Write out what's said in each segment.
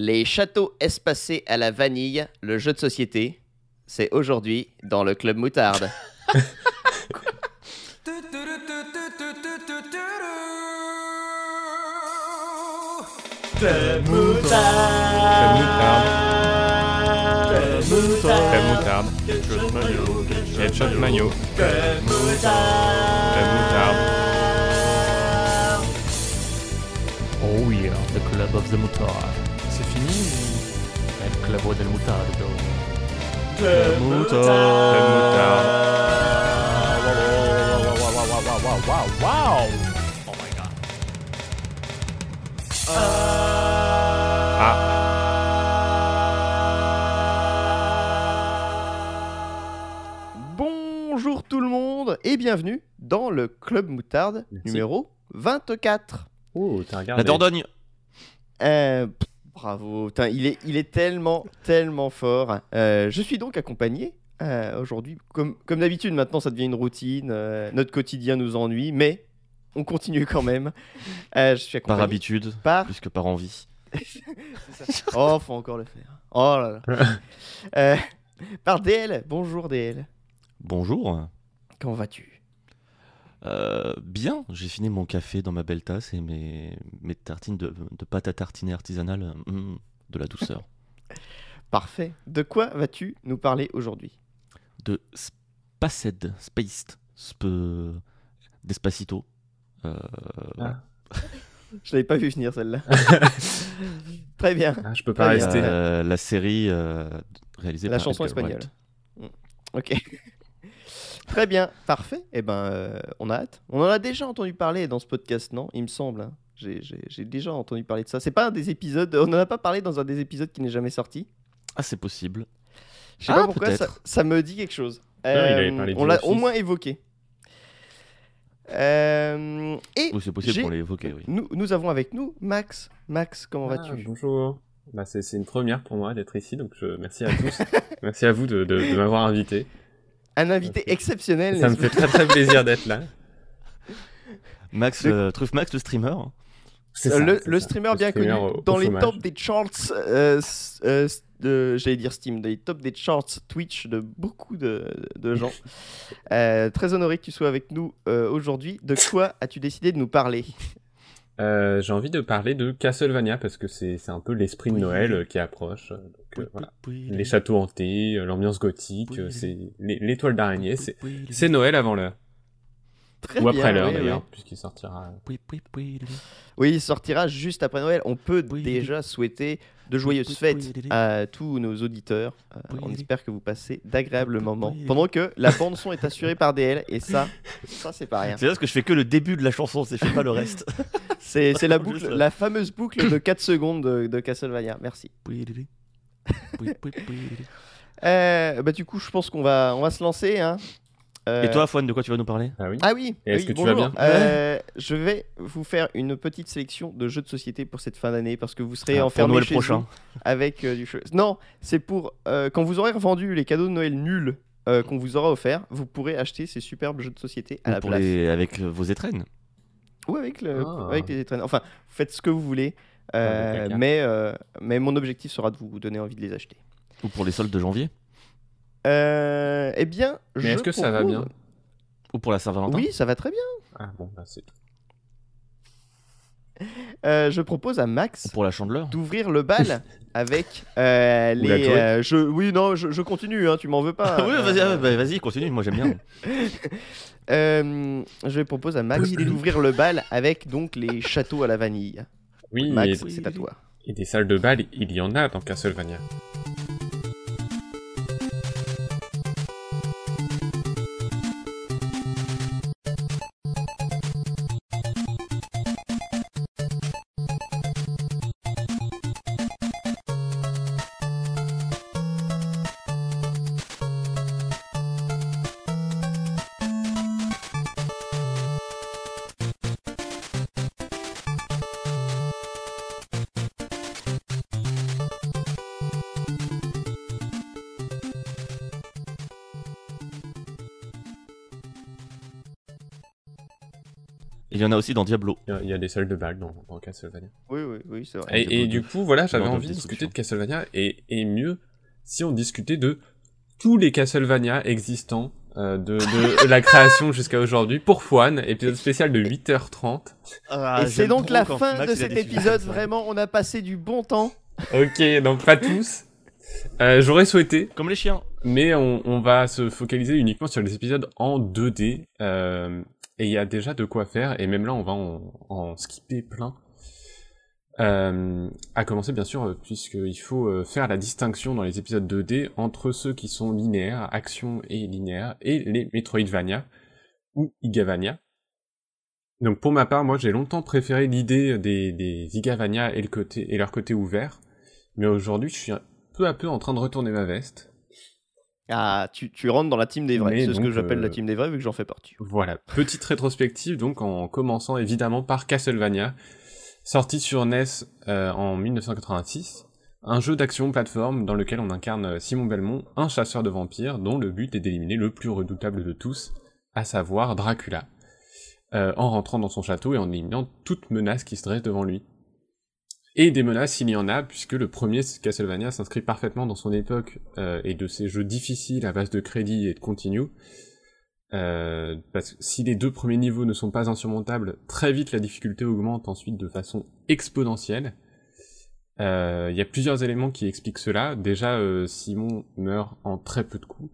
Les châteaux espacés à la vanille, le jeu de société, c'est aujourd'hui dans le Club Moutarde. Club Moutarde. Club Moutarde. Headshot Mayo. Headshot Mayo. Club Moutarde. Club Moutarde. Oh yeah, the club of the mutard. C'est fini El club del mutardo. Club Club Moutarde. Wow! Bonjour tout le monde et bienvenue dans le Club Moutarde Merci. numéro 24. Oh, t'as regardé. La Dordogne. Euh, pff, bravo, il est, il est tellement, tellement fort. Euh, je suis donc accompagné euh, aujourd'hui, comme, comme d'habitude, maintenant ça devient une routine, euh, notre quotidien nous ennuie, mais on continue quand même. Je suis Par habitude, par... plus que par envie. Oh, faut encore le faire. Oh là là. Par DL, bonjour DL, Bonjour. comment vas-tu? Euh, bien, j'ai fini mon café dans ma belle tasse et mes, mes tartines de, de pâte à tartiner artisanale. hum, de la douceur. Parfait. De quoi vas-tu nous parler aujourd'hui? De Spaced, Spaced, Spe... Despacito. Euh, Ah. Je l'avais pas vu venir celle-là. Très bien. Ah, je peux pas Très bien. rester. euh, la série euh, réalisée La par chanson Edgar espagnole. Wright. Ok. Très bien, parfait. Eh ben, euh, on a hâte. On en a déjà entendu parler dans ce podcast, non? Il me semble. hein. J'ai- J'ai j'ai déjà entendu parler de ça. C'est pas un des épisodes. On en a pas parlé dans un des épisodes qui n'est jamais sorti? Ah, c'est possible. Je sais Ah, pas pourquoi ça, peut-être. ça me dit quelque chose. il avait Euh, parlé on l'a au Office. moins évoqué. Euh, et Oui, c'est possible j'ai- qu'on l'ait évoqué, oui. nous, nous avons avec nous Max. Max, comment Ah, vas-tu? Bonjour. Bah, c'est c'est une première pour moi d'être ici, donc je... merci à tous. merci à vous de, de- de m'avoir invité. Un invité exceptionnel. Ça me fait très très plaisir d'être là. Max, Le- euh, Truffe Max, le streamer. Euh, ça, le, streamer Le bien streamer connu au- au dans les tops des charts, euh, euh, j'allais dire Steam, des tops des charts Twitch de beaucoup de, de gens. Euh, très honoré que tu sois avec nous euh, aujourd'hui. De quoi as-tu décidé de nous parler? Euh, J'ai envie de parler de Castlevania parce que c'est c'est un peu l'esprit de. Noël euh, qui approche. euh, Donc, euh, voilà. Les châteaux hantés, l'ambiance gothique, c'est l'é- l'étoile d'araignée, c'est Noël avant l'heure. Très Ou bien, après l'heure oui, d'ailleurs, oui. puisqu'il sortira. oui, oui, oui, oui. Oui, il sortira juste après Noël. On peut Oui. déjà souhaiter de joyeuses Oui, fêtes à tous nos auditeurs. Euh, Oui, on espère que vous passez d'agréables Oui, moments. oui. Pendant que la bande son est assurée par DL et ça, ça c'est pas rien. C'est parce que je fais que le début de la chanson, c'est je fais pas le reste. C'est c'est la boucle, la fameuse boucle de 4 secondes de, de Castlevania. Merci. Oui, oui, oui, oui, oui. Euh, bah du coup, je pense qu'on va, on va se lancer. Hein. Euh, Et toi, Fouane, de quoi tu vas nous parler? Ah oui Ah oui. Est-ce oui, que tu bonjour. vas bien Euh, Je vais vous faire une petite sélection de jeux de société pour cette fin d'année parce que vous serez Ah, pour enfermés Noël chez prochain. vous avec euh, du jeu. Non, c'est pour euh, quand vous aurez revendu les cadeaux de Noël nuls euh, qu'on vous aura offert, vous pourrez acheter ces superbes jeux de société à Ou la pour place. les... avec vos étrennes. Ou avec, le, Ah. avec les étrennes. Enfin, vous faites ce que vous voulez, euh, Ah, mais, euh, mais mon objectif sera de vous donner envie de les acheter. Ou pour les soldes de janvier. Euh, eh bien, Mais je est-ce que ça va bien Ou pour la Saint-Valentin. Oui, ça va très bien. Ah bon, bah c'est Euh, je propose à Max Ou pour la chandeleur. d'ouvrir le bal avec euh, les. Euh, jeux- Oui, non, je, je continue, hein, tu m'en veux pas. oui, vas-y, bah, vas-y, continue, moi j'aime bien. Euh, je propose à Max d'ouvrir le bal avec donc les châteaux à la vanille. Oui, Max, c'est à toi. et des salles de bal, il y en a dans Castlevania. En a aussi dans Diablo. Il y a- il y a des salles de balle dans, dans Castlevania. Oui, oui, oui, c'est vrai. Et, du 2. coup, voilà, j'avais envie de discuter de Castlevania et, et mieux si on discutait de tous les Castlevania existants, euh, de, de la création jusqu'à aujourd'hui pour Fouane, épisode spécial de 8h30. Ah, Et c'est donc la fin de cet épisode. Vraiment, on a passé du bon temps. Ok, donc pas tous. Euh, J'aurais souhaité, Comme les chiens. mais on, on va se focaliser uniquement sur les épisodes en 2D. euh, et il y a déjà de quoi faire, et même là on va en, en skipper plein. Euh, à commencer bien sûr, puisqu'il faut euh, faire la distinction dans les épisodes 2D entre ceux qui sont linéaires, action et linéaire, et les Metroidvania ou Igavania. Donc pour ma part, moi j'ai longtemps préféré l'idée des, des Igavania et, le côté, et leur côté ouvert, mais aujourd'hui je suis peu à peu en train de retourner ma veste. Ah, tu, tu rentres dans la team des vrais. C'est ce que j'appelle euh, la team des vrais vu que j'en fais partie. Voilà, petite rétrospective donc en commençant évidemment par Castlevania, sorti sur NES euh, en 1986, un jeu d'action plateforme dans lequel on incarne euh, Simon Belmont, un chasseur de vampires dont le but est d'éliminer le plus redoutable de tous, à savoir Dracula, euh, en rentrant dans son château et en éliminant toute menace qui se dresse devant lui. Et des menaces, il y en a, puisque le premier Castlevania s'inscrit parfaitement dans son époque euh, et de ces jeux difficiles à base de crédit et de continue, euh, parce que si les deux premiers niveaux ne sont pas insurmontables, très vite la difficulté augmente ensuite de façon exponentielle. Euh, Il y a plusieurs éléments qui expliquent cela. Déjà, euh, Simon meurt en très peu de coups.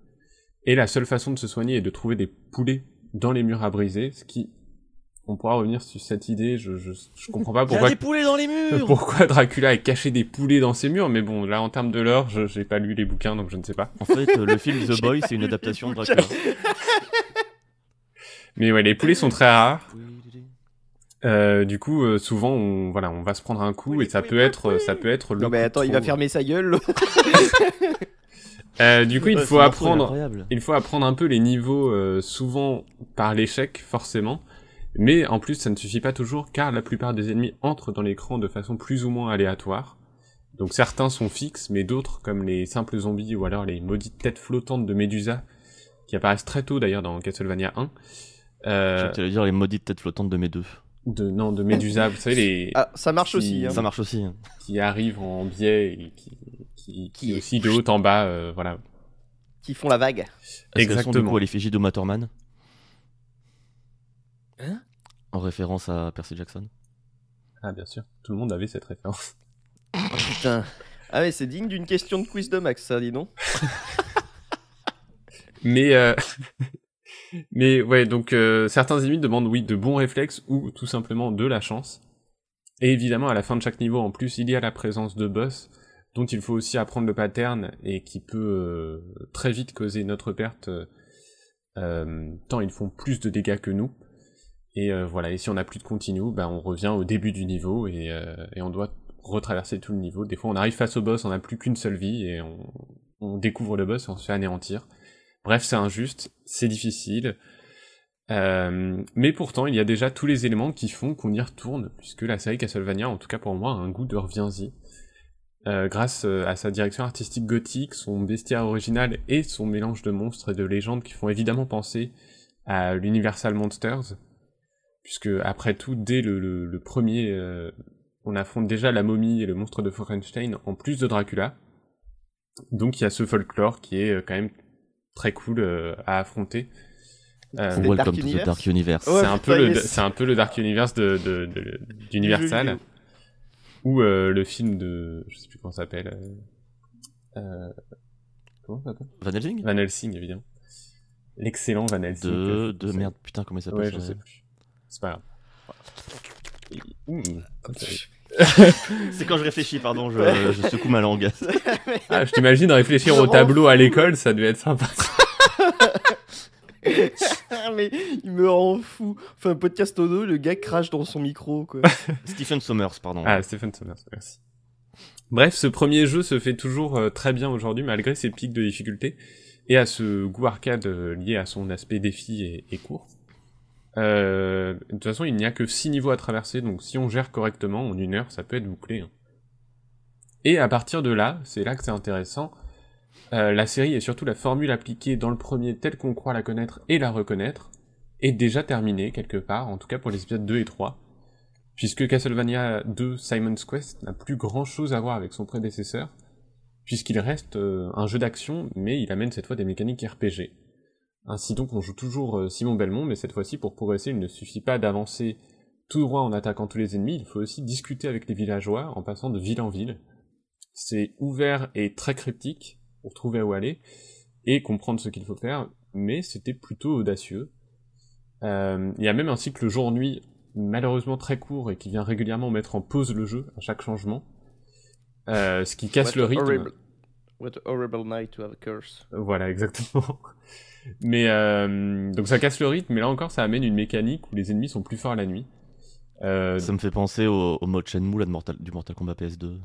Et la seule façon de se soigner est de trouver des poulets dans les murs à briser, ce qui... On pourra revenir sur cette idée, je, je, je comprends pas Il y pourquoi a des poulets dans les murs pourquoi Dracula a caché des poulets dans ses murs, mais bon, là en termes de lore, je j'ai pas lu les bouquins donc je ne sais pas. En fait, le film The Boy, c'est une adaptation de Dracula. Mais ouais, les poulets sont très rares. Euh, du coup, euh, souvent, on, voilà, on va se prendre un coup et ça peut être, ça peut être le. Non, mais attends, il va fermer sa gueule. Euh, du coup, il faut apprendre, incroyable. il faut apprendre un peu les niveaux, euh, souvent par l'échec, forcément. Mais en plus, ça ne suffit pas toujours, car la plupart des ennemis entrent dans l'écran de façon plus ou moins aléatoire. Donc certains sont fixes, mais d'autres, comme les simples zombies ou alors les maudites têtes flottantes de Medusa, qui apparaissent très tôt d'ailleurs dans Castlevania 1. Euh, Je dire les maudites têtes flottantes de mes deux. de, non, de Medusa, vous savez, les, Ah, ça marche Qui- aussi. hein. Ça marche aussi. hein. qui arrivent en biais et qui, qui, qui Qui- aussi de haut en bas, euh, voilà. Qui font la vague. Est-ce qu'elles sont du Exactement. coup à l'effigie de Matterman Hein? En référence à Percy Jackson. Ah, bien sûr, tout le monde avait cette référence. Putain. Ah ouais, c'est digne d'une question de quiz de Max, ça, dis donc. Mais, euh, mais ouais, donc euh, certains ennemis demandent, oui, de bons réflexes ou tout simplement de la chance. Et évidemment, à la fin de chaque niveau, en plus, il y a la présence de boss, dont il faut aussi apprendre le pattern et qui peut euh, très vite causer notre perte, euh, euh, tant ils font plus de dégâts que nous. Et euh, voilà, et si on n'a plus de continue, ben on revient au début du niveau et, euh, et on doit retraverser tout le niveau. Des fois, on arrive face au boss, on n'a plus qu'une seule vie et on, découvre le boss et on se fait anéantir. Bref, c'est injuste, c'est difficile. Euh, mais pourtant, il y a déjà tous les éléments qui font qu'on y retourne, puisque la série Castlevania, en tout cas pour moi, a un goût de reviens-y. Grâce à sa direction artistique gothique, son bestiaire original et son mélange de monstres et de légendes qui font évidemment penser à l'Universal Monsters, puisque après tout, dès le, le- le premier, euh, on affronte déjà la momie et le monstre de Frankenstein en plus de Dracula. Donc il y a ce folklore qui est euh, quand même très cool euh, à affronter. Euh, Welcome Dark to the Universe Dark Universe. Ouais, c'est un peu le yes. c'est un peu le Dark Universe de de, de- d'Universal ou euh, le film de je sais plus comment ça s'appelle euh, euh, comment ça s'appelle? Van Helsing? Van Helsing évidemment l'excellent Van Helsing de, merde, putain, comment il s'appelle ouais je sais plus c'est pas grave C'est quand je réfléchis, pardon, je, je secoue ma langue. ah, je t'imagine réfléchir au tableau à l'école ça devait être sympa mais il me rend fou. Enfin, un podcast audio, le gars crache dans son micro, quoi. Stephen Sommers, pardon. Ah, Stephen Sommers, merci. Bref, ce premier jeu se fait toujours euh, très bien aujourd'hui, malgré ses pics de difficulté, et à ce goût arcade euh, lié à son aspect défi et, et court. Euh, de toute façon, il n'y a que 6 niveaux à traverser, donc si on gère correctement, en une heure, ça peut être bouclé. hein. Et à partir de là, c'est là que c'est intéressant, euh, la série et surtout la formule appliquée dans le premier telle qu'on croit la connaître et la reconnaître, est déjà terminé quelque part, en tout cas pour les épisodes 2 et 3, puisque Castlevania 2 Simon's Quest n'a plus grand chose à voir avec son prédécesseur, puisqu'il reste euh, un jeu d'action, mais il amène cette fois des mécaniques RPG. Ainsi donc on joue toujours euh, Simon Belmont, mais cette fois-ci pour progresser il ne suffit pas d'avancer tout droit en attaquant tous les ennemis, il faut aussi discuter avec les villageois en passant de ville en ville. C'est ouvert et très cryptique pour trouver où aller et comprendre ce qu'il faut faire, mais c'était plutôt audacieux. Euh, Il y a même un cycle jour-nuit malheureusement très court et qui vient régulièrement mettre en pause le jeu à chaque changement, euh, ce qui casse What le rythme. horrible- What a horrible night to have a curse. Voilà, exactement. Mais euh, donc ça casse le rythme, mais là encore ça amène une mécanique où les ennemis sont plus forts la nuit. Euh, Ça me fait penser au, au mode Shenmue là, de Mortal, du Mortal Kombat PS2.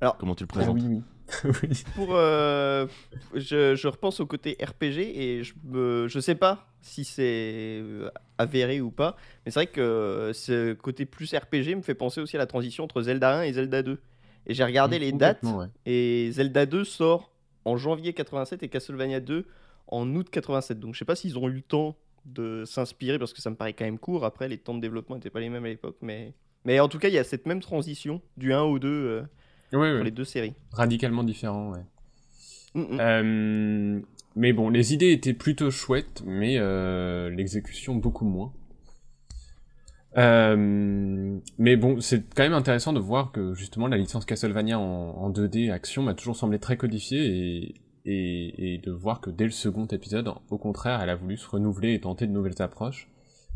Alors, Comment tu le ah présentes oui, oui. oui. Pour, euh, je, je repense au côté RPG et je, me, je sais pas si c'est avéré ou pas, mais c'est vrai que ce côté plus RPG me fait penser aussi à la transition entre Zelda 1 et Zelda 2. Et j'ai regardé les dates ouais. et Zelda 2 sort en janvier 87 et Castlevania 2 en août 87. Donc je sais pas s'ils ont eu le temps de s'inspirer parce que ça me paraît quand même court. Après, les temps de développement n'étaient pas les mêmes à l'époque, mais mais en tout cas, il y a cette même transition du 1 au 2 euh, pour les deux séries. Radicalement différent, ouais. Mm, mm. Euh, mais bon, les idées étaient plutôt chouettes, mais euh, l'exécution beaucoup moins. Euh, mais bon, c'est quand même intéressant de voir que justement la licence Castlevania en, en 2D action m'a toujours semblé très codifiée et, et, de voir que dès le second épisode, au contraire, elle a voulu se renouveler et tenter de nouvelles approches.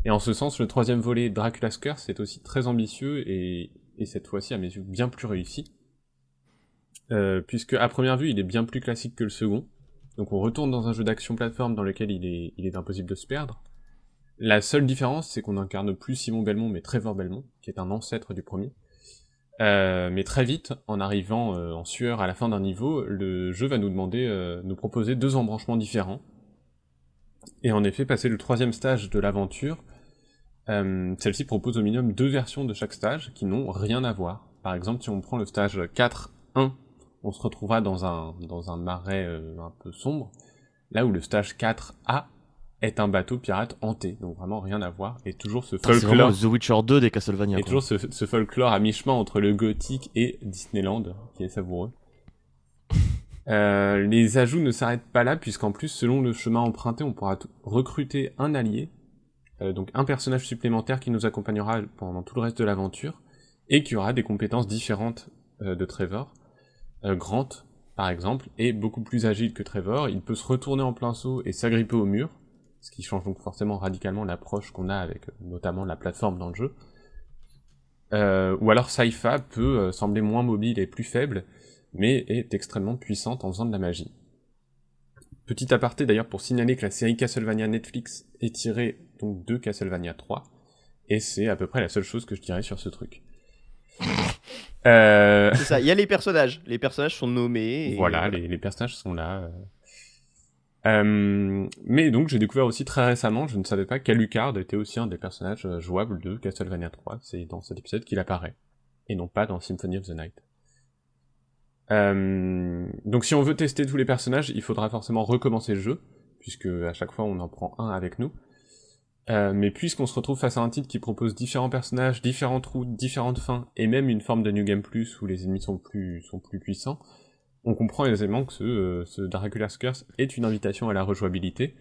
Et en ce sens, le troisième volet, Dracula's Curse, est aussi très ambitieux et, et cette fois-ci, à mes yeux, bien plus réussi. Euh, puisque à première vue, il est bien plus classique que le second. Donc on retourne dans un jeu d'action plateforme dans lequel il est, il est impossible de se perdre. La seule différence, c'est qu'on incarne plus Simon Belmont, mais Trevor Belmont, qui est un ancêtre du premier. Euh, mais très vite, en arrivant euh, en sueur à la fin d'un niveau, le jeu va nous demander, euh, nous proposer deux embranchements différents. Et en effet, passer le troisième stage de l'aventure, celle-ci propose au minimum deux versions de chaque stage qui n'ont rien à voir. Par exemple, si on prend le stage 4.1, on se retrouvera dans un, dans un marais un peu sombre, là où le stage 4A est un bateau pirate hanté, donc vraiment rien à voir, et toujours ce folklore, The Witcher 2 des Castlevania. et quoi. toujours ce, ce folklore à mi-chemin entre le gothique et Disneyland, qui est savoureux. Euh, les ajouts ne s'arrêtent pas là, puisqu'en plus, selon le chemin emprunté, on pourra recruter un allié, euh, donc un personnage supplémentaire qui nous accompagnera pendant tout le reste de l'aventure, et qui aura des compétences différentes euh, de Trevor. Grant, par exemple, est beaucoup plus agile que Trevor, il peut se retourner en plein saut et s'agripper au mur, ce qui change donc forcément radicalement l'approche qu'on a avec euh, notamment la plateforme dans le jeu. Euh, ou alors Saifa peut euh, sembler moins mobile et plus faible, mais est extrêmement puissante en faisant de la magie. Petit aparté d'ailleurs pour signaler que la série Castlevania Netflix est tirée donc de Castlevania 3, et c'est à peu près la seule chose que je dirais sur ce truc. Euh, C'est ça, il y a les personnages. Les personnages sont nommés. et voilà, les, les personnages sont là. Euh. Mais donc j'ai découvert aussi très récemment, je ne savais pas qu'Alucard était aussi un des personnages euh, jouables de Castlevania 3. C'est dans cet épisode qu'il apparaît, et non pas dans Symphony of the Night. Euh, donc si on veut tester tous les personnages, il faudra forcément recommencer le jeu, puisque à chaque fois on en prend un avec nous. Euh, mais puisqu'on se retrouve face à un titre qui propose différents personnages, différentes routes, différentes fins, et même une forme de New Game Plus où les ennemis sont plus, sont plus puissants, on comprend aisément que ce, euh, ce Dracula's Curse est une invitation à la rejouabilité.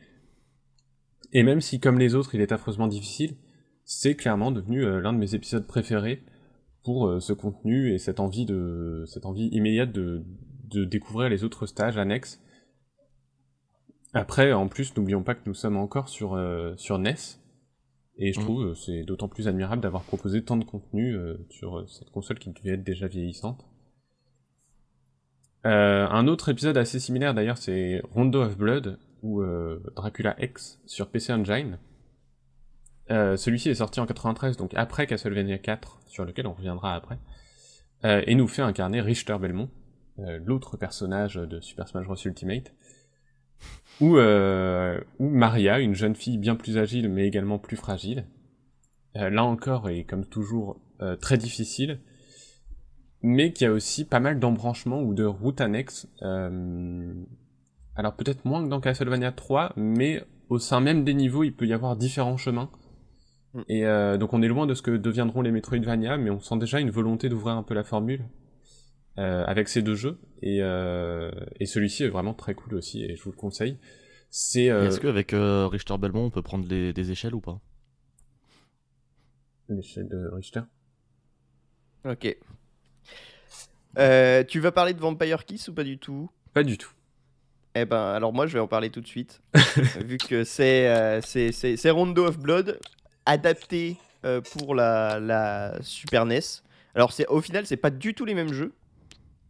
Et même si, comme les autres, il est affreusement difficile, c'est clairement devenu euh, l'un de mes épisodes préférés pour euh, ce contenu et cette envie de, cette envie immédiate de, de découvrir les autres stages annexes. Après, en plus, n'oublions pas que nous sommes encore sur, euh, sur NES. Et je Mhm. trouve c'est d'autant plus admirable d'avoir proposé tant de contenu euh, sur cette console qui devait être déjà vieillissante. Euh, un autre épisode assez similaire d'ailleurs, c'est Rondo of Blood ou euh, Dracula X sur PC Engine. Euh, Celui-ci est sorti en 93, donc après Castlevania 4, sur lequel on reviendra après, euh, et nous fait incarner Richter Belmont, l'autre personnage de Super Smash Bros Ultimate, ou Maria, une jeune fille bien plus agile mais également plus fragile. Là encore, et comme toujours, très difficile, mais qui a aussi pas mal d'embranchements ou de routes annexes. euh, alors peut-être moins que dans Castlevania 3, mais au sein même des niveaux, il peut y avoir différents chemins. Mm. Et euh, donc on est loin de ce que deviendront les Metroidvania, mais on sent déjà une volonté d'ouvrir un peu la formule euh, avec ces deux jeux. Et, euh, et celui-ci est vraiment très cool aussi, et je vous le conseille. C'est euh, Est-ce qu'avec euh, Richter Belmont, on peut prendre les- des échelles ou pas? L'échelle de Richter? Ok. Euh, tu vas parler de Vampire Kiss ou pas du tout? Pas du tout. Eh ben, alors moi, je vais en parler tout de suite, vu que c'est euh, c'est- Rondo of Blood adapté euh, pour la, la Super NES. Alors, c'est au final, c'est pas du tout les mêmes jeux.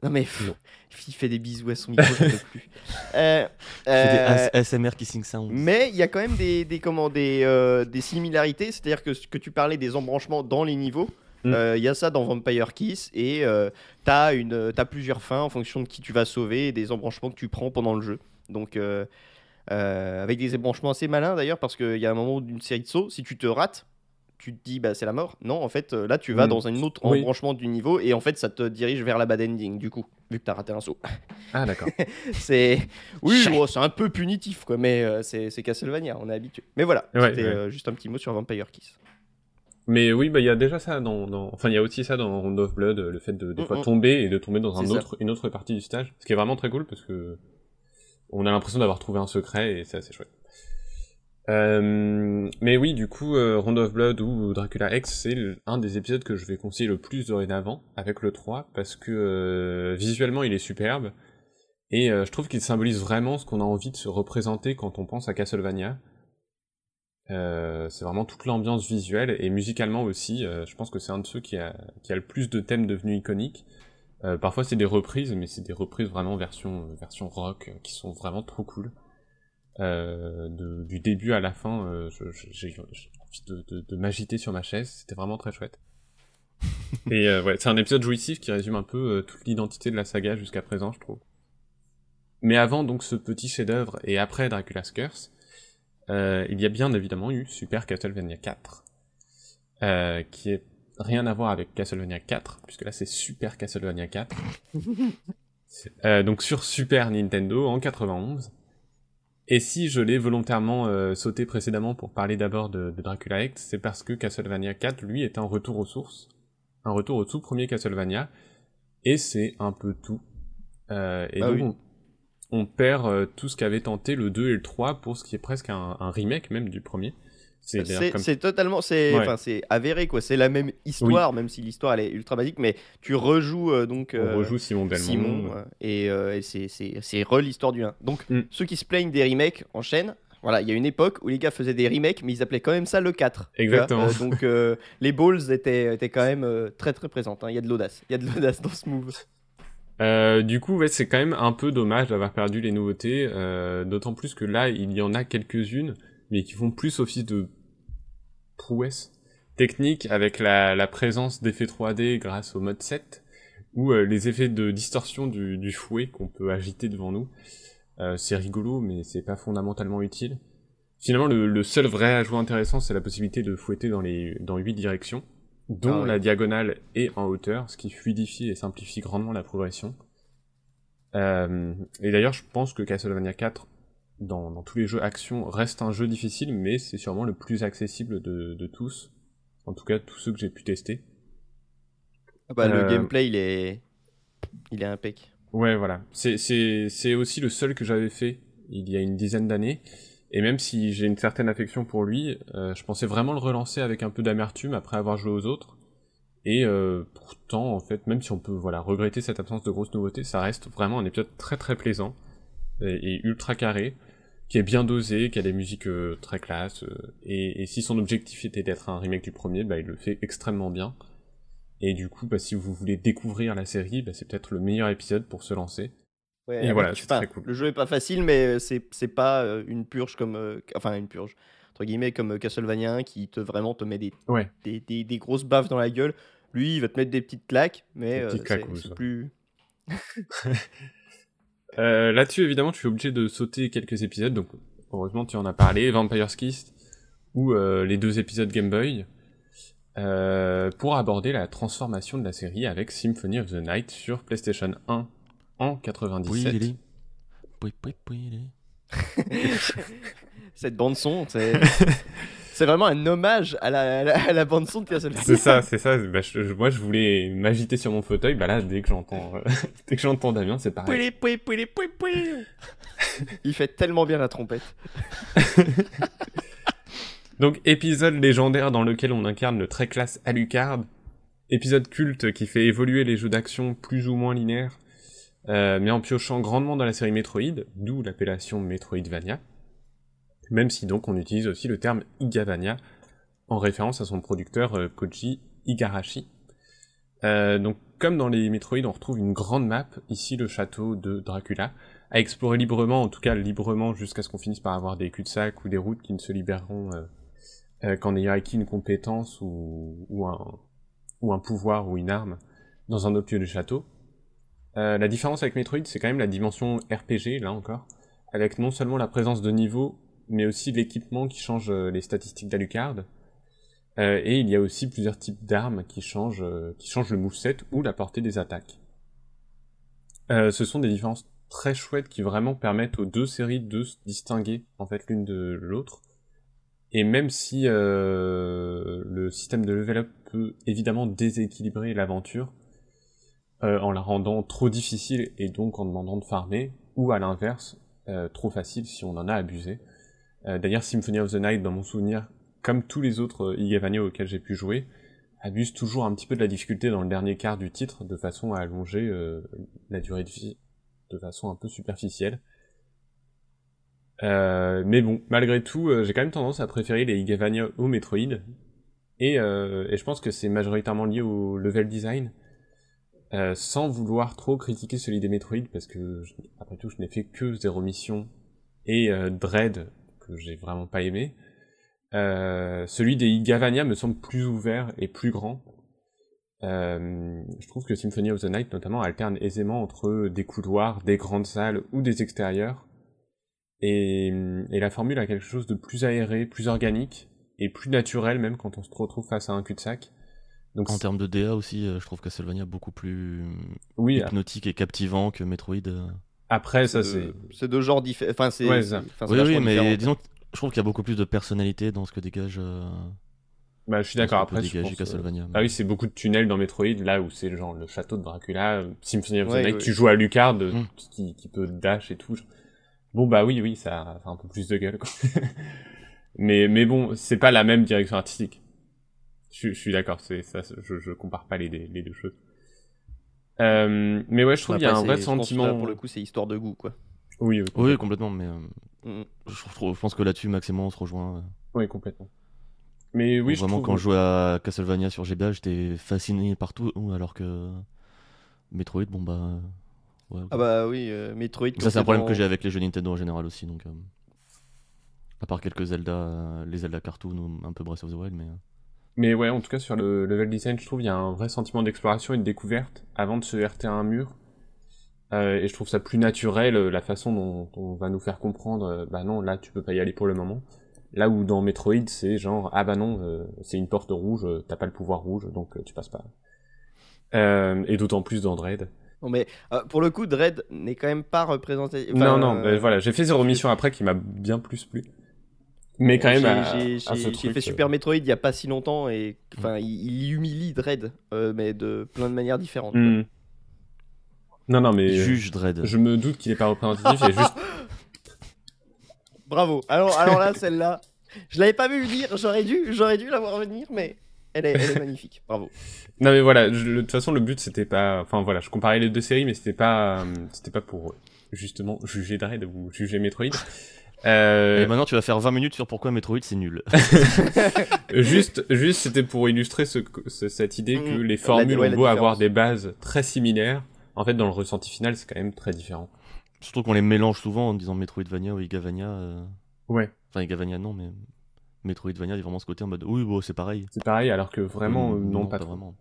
Non mais Non. il fait des bisous à son micro, j'en peux plus. Euh, euh, des AS- ASMR Kissing Sounds. mais il y a quand même des, des, comment, des, euh, des similarités, c'est-à-dire que, que tu parlais des embranchements dans les niveaux, Mm. euh, il y a ça dans Vampire Kiss, et euh, t'as une, t'as plusieurs fins en fonction de qui tu vas sauver, et des embranchements que tu prends pendant le jeu. Donc, euh, euh, avec des embranchements assez malins d'ailleurs, parce qu'il y a un moment d'une série de sauts, si tu te rates, tu te dis bah c'est la mort. Non, en fait, là tu vas Mm. dans un autre Oui. embranchement du niveau, et en fait ça te dirige vers la bad ending, du coup, vu que t'as raté un saut. Ah d'accord. C'est oui, bon, c'est un peu punitif quoi, mais c'est c'est Castlevania, on est habitué. Mais voilà, Ouais, c'était ouais. juste un petit mot sur Vampire Kiss. Mais oui, bah il y a déjà ça dans, dans- enfin il y a aussi ça dans Round of Blood, le fait de des Mm, fois mm. tomber et de tomber dans un autre, une autre partie du stage, ce qui est vraiment très cool parce que on a l'impression d'avoir trouvé un secret et c'est assez chouette. Euh, mais oui, du coup, euh, Round of Blood ou Dracula X, c'est un des épisodes que je vais conseiller le plus dorénavant avec le 3 parce que euh, visuellement il est superbe et euh, je trouve qu'il symbolise vraiment ce qu'on a envie de se représenter quand on pense à Castlevania. Euh, c'est vraiment toute l'ambiance visuelle et musicalement aussi. euh, je pense que c'est un de ceux qui a, qui a le plus de thèmes devenus iconiques. Euh, parfois c'est des reprises, mais c'est des reprises vraiment version, euh, version rock euh, qui sont vraiment trop cool. Euh, de- du début à la fin, euh, j'ai j'ai envie de, de- de m'agiter sur ma chaise. C'était vraiment très chouette. et euh, ouais, c'est un épisode jouissif qui résume un peu toute l'identité de la saga jusqu'à présent, je trouve. Mais avant donc ce petit chef-d'œuvre et après Dracula's Curse, euh, il y a bien évidemment eu Super Castlevania 4, euh, qui est rien à voir avec Castlevania 4, puisque là c'est Super Castlevania 4. Euh, donc sur Super Nintendo en 91. Et si je l'ai volontairement euh, sauté précédemment pour parler d'abord de, de Dracula X, c'est parce que Castlevania 4, lui, est un retour aux sources, un retour au tout premier Castlevania, et c'est un peu tout. Euh, et Ah donc oui. On, on perd euh, tout ce qu'avait tenté le 2 et le 3 pour ce qui est presque un, un remake même du premier. C'est comme totalement, c'est Ouais. avéré quoi. C'est la même histoire, même si l'histoire elle est ultra basique, mais tu rejoues euh, donc on euh, rejoue Simon Belmont. Simon euh, et, euh, et c'est c'est c'est re l'histoire du 1. Donc Mm. ceux qui se plaignent des remakes enchaînent. Voilà, il y a une époque où les gars faisaient des remakes, mais ils appelaient quand même ça le 4. tu vois. Exactement. Donc les balls étaient, étaient quand même très très présentes. hein. Il y a de l'audace. Il y a de l'audace dans ce move. Euh, du coup, c'est quand même un peu dommage d'avoir perdu les nouveautés, euh, d'autant plus que là, il y en a quelques-unes, mais qui font plus office de prouesse technique avec la, présence d'effets 3D grâce au mode 7, ou euh, les effets de distorsion du, fouet qu'on peut agiter devant nous. Euh, c'est rigolo, mais c'est pas fondamentalement utile. Finalement, le, seul vrai ajout intéressant, c'est la possibilité de fouetter dans les dans huit directions, dont Ah ouais. la diagonale et en hauteur, ce qui fluidifie et simplifie grandement la progression. Euh, et d'ailleurs, je pense que Castlevania 4, dans, dans tous les jeux action, reste un jeu difficile, mais c'est sûrement le plus accessible de, de tous. En tout cas, tous ceux que j'ai pu tester. Ah bah, Euh, Le gameplay il est il est impec. Ouais, voilà. C'est, c'est, c'est aussi le seul que j'avais fait il y a une dizaine d'années. Et même si j'ai une certaine affection pour lui, euh, je pensais vraiment le relancer avec un peu d'amertume après avoir joué aux autres. Et euh, pourtant, en fait, même si on peut voilà regretter cette absence de grosses nouveautés, ça reste vraiment un épisode très très plaisant et, ultra carré, qui est bien dosé, qui a des musiques euh, très classe. et, et si son objectif était d'être un remake du premier, bah, il le fait extrêmement bien. Et du coup, bah, si vous voulez découvrir la série, bah, c'est peut-être le meilleur épisode pour se lancer. Ouais, Et avec- voilà, c'est enfin, très cool. Le jeu est pas facile, mais euh, c'est c'est pas euh, une purge comme. euh, enfin, une purge. Entre guillemets, comme Castlevania 1 qui te vraiment te met des, Ouais. des, des- des grosses baffes dans la gueule. Lui, il va te mettre des petites claques, mais euh, petites c'est plus. Euh, Là-dessus, évidemment, tu es obligé de sauter quelques épisodes, donc heureusement tu en as parlé, Vampire's Kiss, ou les deux épisodes Game Boy, pour aborder la transformation de la série avec Symphony of the Night sur PlayStation 1 en 97. Oui, Lily. Oui, oui, oui, Lily. Cette bande son, c'est c'est vraiment un hommage à la, à la, à la bande son de Castlevania. C'est ça, c'est ça. Bah, je- je- moi, je voulais m'agiter sur mon fauteuil. Bah là, dès que j'entends, euh, dès que j'entends Damien, c'est pareil. Il fait tellement bien la trompette. Donc, épisode légendaire dans lequel on incarne le très classe Alucard. Épisode culte qui fait évoluer les jeux d'action plus ou moins linéaires, euh, mais en piochant grandement dans la série Metroid, d'où l'appellation Metroidvania. Même si donc on utilise aussi le terme Igavania, en référence à son producteur euh, Koji Igarashi. Euh, donc, comme dans les Metroid, on retrouve une grande map, ici le château de Dracula, à explorer librement, en tout cas librement, jusqu'à ce qu'on finisse par avoir des cul-de-sac ou des routes qui ne se libéreront qu'en ayant acquis une compétence ou, ou, un, ou un pouvoir ou une arme dans un autre lieu du château. Euh, la différence avec Metroid, c'est quand même la dimension RPG, là encore, avec non seulement la présence de niveaux, mais aussi l'équipement qui change euh, les statistiques d'Alucard. Euh, et il y a aussi plusieurs types d'armes qui changent, qui changent le moveset ou la portée des attaques. Ce sont des différences très chouettes qui vraiment permettent aux deux séries de se distinguer en fait l'une de l'autre. Et même si le système de level up peut évidemment déséquilibrer l'aventure euh, en la rendant trop difficile et donc en demandant de farmer, ou à l'inverse, euh, trop facile si on en a abusé. Euh, D'ailleurs, Symphony of the Night, dans mon souvenir, comme tous les autres Igavania auxquels j'ai pu jouer, abuse toujours un petit peu de la difficulté dans le dernier quart du titre, de façon à allonger la durée de vie de façon un peu superficielle. Mais bon, malgré tout, j'ai quand même tendance à préférer les Igavania au Metroid. Et, et je pense que c'est majoritairement lié au level design. Euh, sans vouloir trop critiquer celui des Metroid, parce que, après tout, je n'ai fait que Zero Mission et euh, Dread, que j'ai vraiment pas aimé. Euh, celui des Igavania me semble plus ouvert et plus grand. Je trouve que Symphony of the Night, notamment, alterne aisément entre des couloirs, des grandes salles ou des extérieurs. Et la formule a quelque chose de plus aéré, plus organique, et plus naturel même quand on se retrouve face à un cul-de-sac. Donc, En termes de DA aussi, euh, je trouve Castlevania beaucoup plus oui, hypnotique et captivant que Metroid. euh. après, ça C'est c'est... de- c'est deux genres différents. Enfin, c'est. Ouais, Oui, oui, mais différent. disons que je trouve qu'il y a beaucoup plus de personnalité dans ce que dégage. euh, Bah, je suis d'accord, après, je dégager pense, euh. Ah oui, c'est beaucoup de tunnels dans Metroid, là où c'est genre le château de Dracula, Symphony of the Ouais, Night, ouais. tu joues à Lucard, Mm. qui, qui peut dash et tout. Bon bah oui, oui, ça fait un peu plus de gueule, quoi. mais, mais bon, c'est pas la même direction artistique. Je, je suis d'accord, c'est ça, je, je compare pas les, les deux choses. Euh, mais ouais, je trouve qu'il y a un vrai sentiment. là, pour le coup, c'est histoire de goût, quoi. Oui, oui, Oui, complètement, mais euh, Mm. je, trouve- je pense que là-dessus, Max et moi, on se rejoint. euh. oui, complètement. Mais oui, je vraiment, trouve... quand je jouais à Castlevania sur GBA, j'étais fasciné partout, alors que Metroid, bon bah. ouais, Ah bah oui, euh, Metroid. Ça, c'est un problème que j'ai avec les jeux Nintendo en général aussi, donc. euh, À part quelques Zelda, euh, les Zelda cartoon ou un peu Breath of the Wild, mais. Mais ouais, en tout cas, sur le level design, je trouve il y a un vrai sentiment d'exploration et de découverte avant de se heurter à un mur. Euh, et je trouve ça plus naturel, euh, la façon dont on va nous faire comprendre, euh, bah non, là, tu peux pas y aller pour le moment. Là où dans Metroid, c'est genre, ah bah non, euh, c'est une porte rouge, t'as pas le pouvoir rouge, donc tu passes pas. Et d'autant plus dans Dread. Non, mais euh, pour le coup, Dread n'est quand même pas représenté. enfin, non, non, euh, bah, voilà, j'ai fait Zero Mission après qui m'a bien plus plu. Mais quand même, j'ai- fait euh, Super Metroid il y a pas si longtemps et enfin, il, il humilie Dread, euh, mais de plein de manières différentes. hmm. Non, non, mais euh, Juge Dread. je me doute qu'il est pas représentatif, et juste Bravo. Alors, alors là, celle-là, je l'avais pas vu venir. J'aurais dû, j'aurais dû la voir venir, mais elle est, elle est magnifique. Bravo. Non mais voilà, je- de toute façon le but c'était pas, enfin voilà, je comparais les deux séries mais c'était pas, euh, c'était pas pour justement juger Dread ou juger Metroid. Euh, Et maintenant, tu vas faire 20 minutes sur pourquoi Metroid c'est nul. juste, juste c'était pour illustrer ce, ce- cette idée que Mhm. les formules ont beau avoir des bases très similaires, en fait dans le ressenti final c'est quand même très différent. Surtout qu'on les mélange souvent en disant Metroidvania ou Igavania. euh, Ouais. Enfin, Igavania non, mais Metroidvania, il y a vraiment ce côté en mode oui, bon, c'est pareil. C'est pareil alors que vraiment Euh, euh, non, pas, trop. vraiment.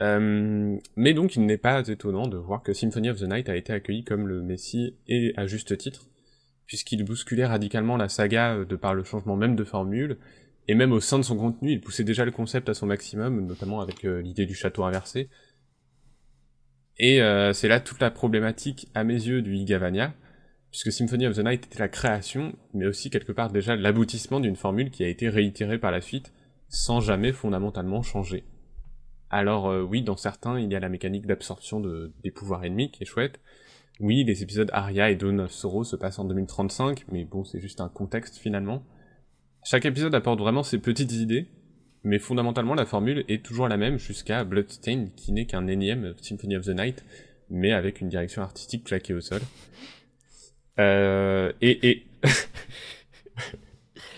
Euh, mais donc il n'est pas étonnant de voir que Symphony of the Night a été accueilli comme le Messie et à juste titre, puisqu'il bousculait radicalement la saga euh, de par le changement même de formule, et même au sein de son contenu, il poussait déjà le concept à son maximum, notamment avec euh, l'idée du château inversé. Et euh, c'est là toute la problématique, à mes yeux, du Igavania, puisque Symphony of the Night était la création, mais aussi quelque part déjà l'aboutissement d'une formule qui a été réitérée par la suite, sans jamais fondamentalement changer. Alors oui, dans certains, il y a la mécanique d'absorption de, des pouvoirs ennemis qui est chouette. Oui, les épisodes Arya et Dawn of Sorrow se passent en 2035, mais bon, c'est juste un contexte finalement. Chaque épisode apporte vraiment ses petites idées, mais fondamentalement la formule est toujours la même jusqu'à Bloodstained, qui n'est qu'un énième Symphony of the Night, mais avec une direction artistique claquée au sol. Euh, et, et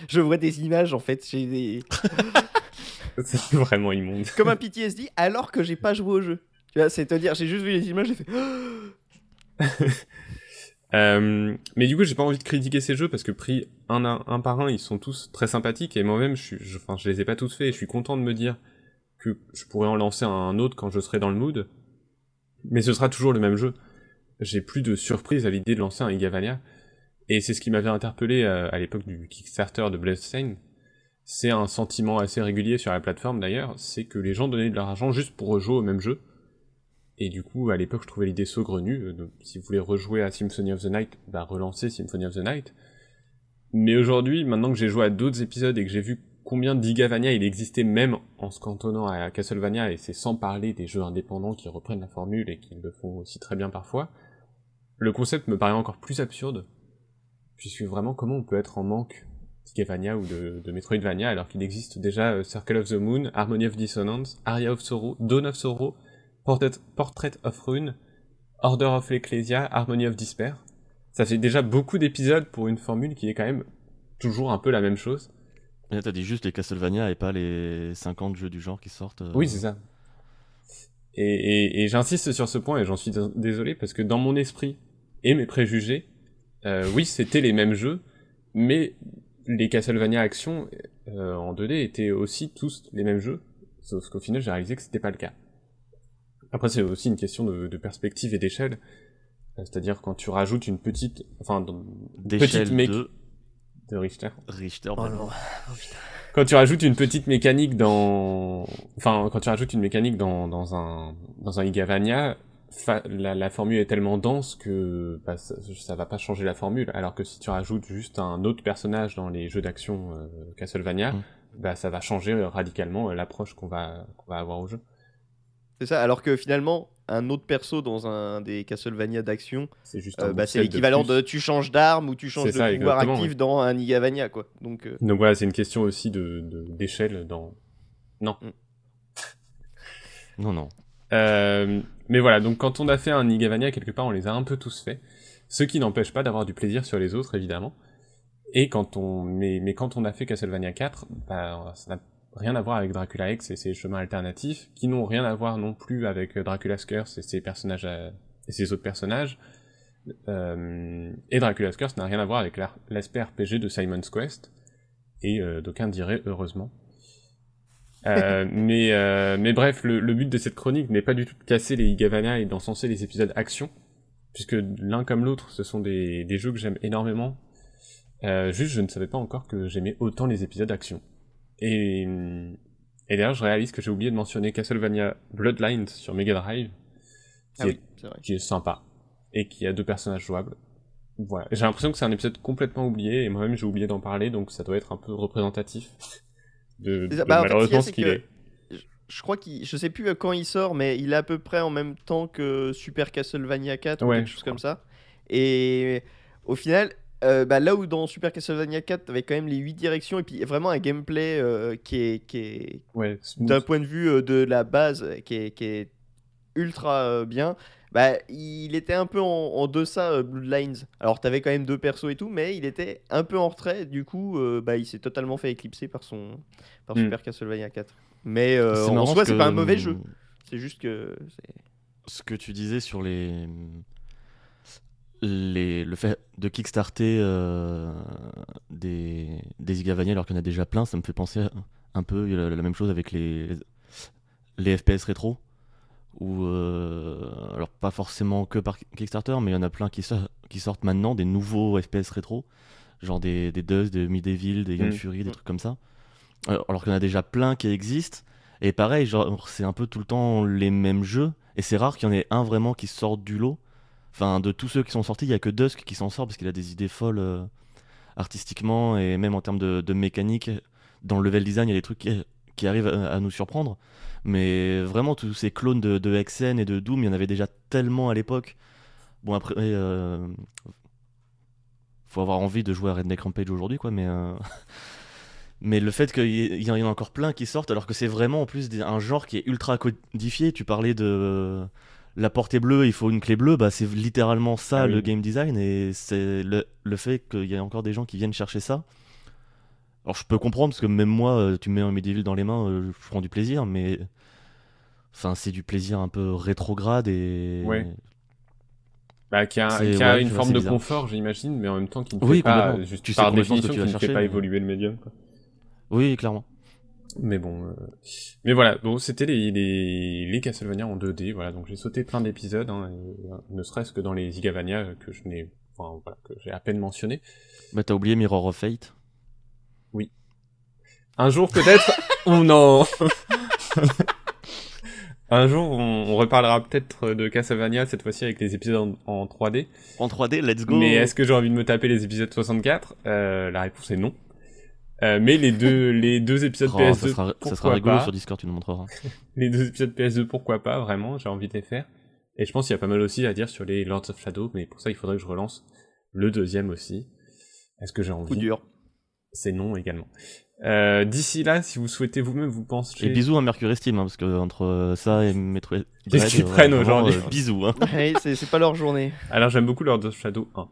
Je vois des images en fait, j'ai des... c'est vraiment immonde. comme un PTSD alors que j'ai pas joué au jeu. Tu vois, c'est-à-dire, j'ai juste vu les images, j'ai fait. Euh, mais du coup, j'ai pas envie de critiquer ces jeux parce que pris un, un par un, ils sont tous très sympathiques et moi-même, je, je, les ai pas tous faits et je suis content de me dire que je pourrais en lancer un autre quand je serai dans le mood. Mais ce sera toujours le même jeu. J'ai plus de surprise à l'idée de lancer un Igavania. Et c'est ce qui m'avait interpellé euh, à l'époque du Kickstarter de Bloodstained. C'est un sentiment assez régulier sur la plateforme d'ailleurs, c'est que les gens donnaient de leur argent juste pour rejouer au même jeu. Et du coup, à l'époque, je trouvais l'idée saugrenue. euh, donc, si vous voulez rejouer à Symphony of the Night, bah relancez Symphony of the Night. Mais aujourd'hui, maintenant que j'ai joué à d'autres épisodes et que j'ai vu combien d'Igavania il existait même en se cantonnant à Castlevania, et c'est sans parler des jeux indépendants qui reprennent la formule et qui le font aussi très bien parfois, le concept me paraît encore plus absurde. Puisque vraiment, comment on peut être en manque d'Igavania ou de, de Metroidvania alors qu'il existe déjà euh, Circle of the Moon, Harmony of Dissonance, Aria of Sorrow, Dawn of Sorrow, Portrait, Portrait of Rune, Order of Ecclesia, Harmony of Despair. Ça fait déjà beaucoup d'épisodes pour une formule qui est quand même toujours un peu la même chose. Là, t'as dit juste les Castlevania et pas les 50 jeux du genre qui sortent. euh, Oui, c'est ça. Et, et- et j'insiste sur ce point et j'en suis dés- désolé parce que dans mon esprit et mes préjugés, euh, oui, c'était les mêmes jeux, mais les Castlevania Action euh, en 2D étaient aussi tous les mêmes jeux, sauf qu'au final j'ai réalisé que c'était pas le cas. Après, c'est aussi une question de, de perspective et d'échelle. Euh, C'est-à-dire quand tu rajoutes une petite, enfin, petite mé- de de Richter. Richter. Oh non. Quand tu rajoutes une petite mécanique dans, enfin, quand tu rajoutes une mécanique dans, dans un, dans un Igavania, fa- la, la formule est tellement dense que bah, ça, ça va pas changer la formule. Alors que si tu rajoutes juste un autre personnage dans les jeux d'action euh, Castlevania, Mm. bah ça va changer radicalement euh, l'approche qu'on va, qu'on va avoir au jeu. C'est ça, alors que finalement, un autre perso dans un des Castlevania d'action, C'est juste. euh, bah, l'équivalent de, tu changes d'arme ou tu changes de pouvoir actif ouais. dans un Igavania, quoi. Donc, euh, Donc voilà, c'est une question aussi de de- d'échelle dans. Non. Non, non. Euh, mais voilà, donc quand on a fait un Igavania, quelque part, on les a un peu tous faits. Ce qui n'empêche pas d'avoir du plaisir sur les autres, évidemment. Et quand on, mais, mais quand on a fait Castlevania 4, bah, ça n'a rien à voir avec Dracula X et ses chemins alternatifs, qui n'ont rien à voir non plus avec euh, Dracula's Curse et ses personnages, euh, et ses autres personnages. Euh, et Dracula's Curse n'a rien à voir avec l'aspect RPG de Simon's Quest. Et euh, d'aucuns diraient heureusement. Euh, mais, mais bref, le, le but de cette chronique n'est pas du tout de casser les Igavania et d'encenser les épisodes action, puisque l'un comme l'autre, ce sont des, des jeux que j'aime énormément. Juste, je ne savais pas encore que j'aimais autant les épisodes action. Et, et d'ailleurs, je réalise que j'ai oublié de mentionner Castlevania Bloodlines sur Mega Drive, qui, ah est, oui, c'est vrai. qui est sympa, et qui a deux personnages jouables. Voilà. J'ai l'impression que c'est un épisode complètement oublié, et moi-même j'ai oublié d'en parler, donc ça doit être un peu représentatif de, de Bah, fait, ce qu'il malheureusement ce qu'il est. Je crois qu'il, je sais plus quand il sort, mais il est à peu près en même temps que Super Castlevania 4 ou quelque chose crois. comme ça. Et au final, euh, bah, là où dans Super Castlevania 4, t'avais quand même les 8 directions et puis vraiment un gameplay euh, qui est, qui est Ouais, d'un point de vue euh, de la base qui est, qui est ultra euh, bien, bah, il était un peu en, en deçà euh, Bloodlines. Alors t'avais quand même deux persos et tout, mais il était un peu en retrait. Du coup, euh, bah, il s'est totalement fait éclipser par son par Mm. Super Castlevania 4. Mais euh, en soi, c'est pas un mauvais hum, jeu. C'est juste que Ce que tu disais sur les. Les le fait de kickstarter euh, des, des Igavania alors qu'il y en a déjà plein, ça me fait penser un peu la, la même chose avec les, les FPS rétro. Ou euh, alors pas forcément que par Kickstarter, mais il y en a plein qui, so- qui sortent maintenant des nouveaux FPS rétro, genre des, des Dust, des Medieval, des Young Mm. Fury, des Mm. trucs comme ça. Alors, alors qu'il y en a déjà plein qui existent. Et pareil, genre c'est un peu tout le temps les mêmes jeux. Et c'est rare qu'il y en ait un vraiment qui sorte du lot. Enfin, de tous ceux qui sont sortis, il y a que Dusk qui s'en sort parce qu'il a des idées folles euh, artistiquement et même en termes de, mécanique. Dans le level design, il y a des trucs qui, arrivent à, à nous surprendre. Mais vraiment, tous ces clones de, de Hexen et de Doom, il y en avait déjà tellement à l'époque. Bon, après, euh, faut avoir envie de jouer à Redneck Rampage aujourd'hui, quoi, mais. euh, le fait qu'il y, en ait encore plein qui sortent, alors que c'est vraiment en plus un genre qui est ultra codifié. Tu parlais de la portée bleue, il faut une clé bleue, bah c'est littéralement ça Ah oui. le game design et c'est le, le fait qu'il y ait encore des gens qui viennent chercher ça. Alors je peux comprendre parce que même moi, euh, tu me mets un Medieval dans les mains, euh, je prends du plaisir, mais enfin c'est du plaisir un peu rétrograde et Ouais. Bah, qui a, C'est- qui a ouais, une forme de bizarre. confort, j'imagine, mais en même temps qui ne Oui, fait pas, juste Tu par définition, qui ne fait pas évoluer le médium. Quoi. oui clairement. Mais bon, euh, mais voilà, bon, c'était les, les, les Castlevania en 2D, voilà, donc j'ai sauté plein d'épisodes, hein, euh, ne serait-ce que dans les Zigavania euh, que je n'ai, enfin, voilà, que j'ai à peine mentionné. Bah t'as oublié Mirror of Fate. Un jour peut-être, on en... Un jour, on, on reparlera peut-être de Castlevania, cette fois-ci avec les épisodes en, en 3D. En 3D, let's go. Mais est-ce que j'ai envie de me taper les épisodes 64 Euh, La réponse est non. Euh, mais les deux, les deux épisodes Oh, PS2, ça sera, ça pourquoi sera rigolo pas sur Discord, tu nous montreras. Les deux épisodes PS2, pourquoi pas, vraiment, j'ai envie de les faire. Et je pense qu'il y a pas mal aussi à dire sur les Lords of Shadow, mais pour ça, il faudrait que je relance le deuxième aussi. Est-ce que j'ai Coup envie dur. C'est non également. Euh, D'ici là, si vous souhaitez vous-même vous penser... Et bisous à Mercury Steam, hein, parce que entre ça et Metroid. Qu'est-ce qu'ils prennent aujourd'hui euh, Bisous. Hein. Ouais, c'est c'est pas leur journée. Alors j'aime beaucoup Lords of Shadow 1.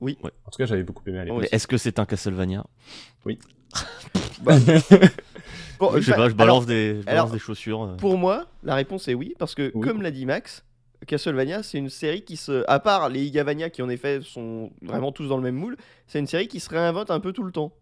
Oui. Ouais. En tout cas, j'avais beaucoup aimé à l'époque. Mais Est-ce que c'est un Castlevania? Bon, Je sais bah, pas, je balance, alors, des, je alors, balance des chaussures. euh. Pour moi, la réponse est oui, parce que Oui. comme l'a dit Max, Castlevania, c'est une série qui se. À part les Igavania qui en effet sont vraiment tous dans le même moule, c'est une série qui se réinvente un peu tout le temps.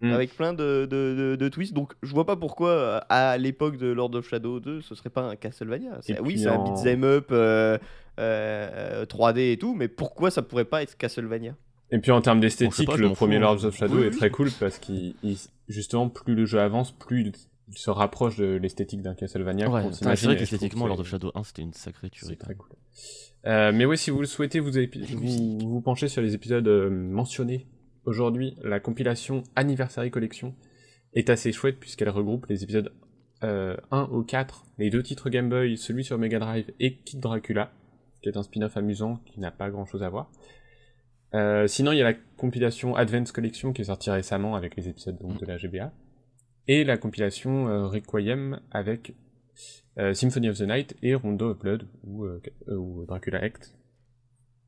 Mm. Avec plein de, de, de- de twists. Donc je vois pas pourquoi, euh, à l'époque de Lord of Shadow 2, ce serait pas un Castlevania. Oui, c'est un beat'em up euh, 3D et tout, mais pourquoi ça pourrait pas être Castlevania? Et puis en termes d'esthétique, le premier. Lords of Shadow Oui, est oui. très cool parce qu'il, il- justement, plus le jeu avance, plus il, se rapproche de l'esthétique d'un Castlevania. Ouais, c'est vrai qu'esthétiquement, que Lord c'est- of Shadow 1, c'était une sacrée tuerie. C'est quand très même. cool. Euh, mais oui, si vous le souhaitez, vous, vous, vous penchez sur les épisodes euh, mentionnés aujourd'hui. La compilation Anniversary Collection est assez chouette puisqu'elle regroupe les épisodes euh, 1 au 4, les deux titres Game Boy, celui sur Mega Drive et Kid Dracula, qui est un spin-off amusant qui n'a pas grand chose à voir. Euh, sinon, il y a la compilation Advance Collection qui est sortie récemment avec les épisodes donc, de la GBA. Et la compilation euh, Requiem avec euh, Symphony of the Night et Rondo of Blood ou, euh, ou Dracula Act.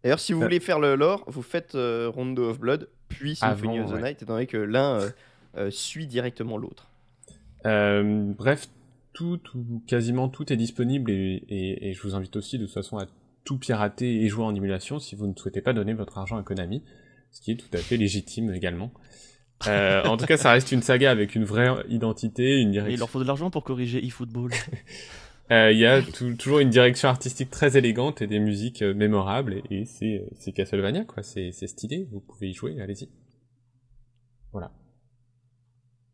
D'ailleurs, si vous voulez faire le lore, vous faites Rondo of Blood, puis Symphony Avant, of the ouais. Night, étant donné que l'un suit directement l'autre. Bref, tout, tout, quasiment tout est disponible et, et, et je vous invite aussi de toute façon à tout pirater et jouer en émulation si vous ne souhaitez pas donner votre argent à Konami, ce qui est tout à fait légitime également. Euh, en tout cas, ça reste une saga avec une vraie identité, une Mais il direction. leur faut de l'argent pour corriger eFootball. Euh, Il y a tou- toujours une direction artistique très élégante et des musiques euh, mémorables et, et c'est Castlevania quoi, c'est c'est stylé, vous pouvez y jouer, allez-y. Voilà.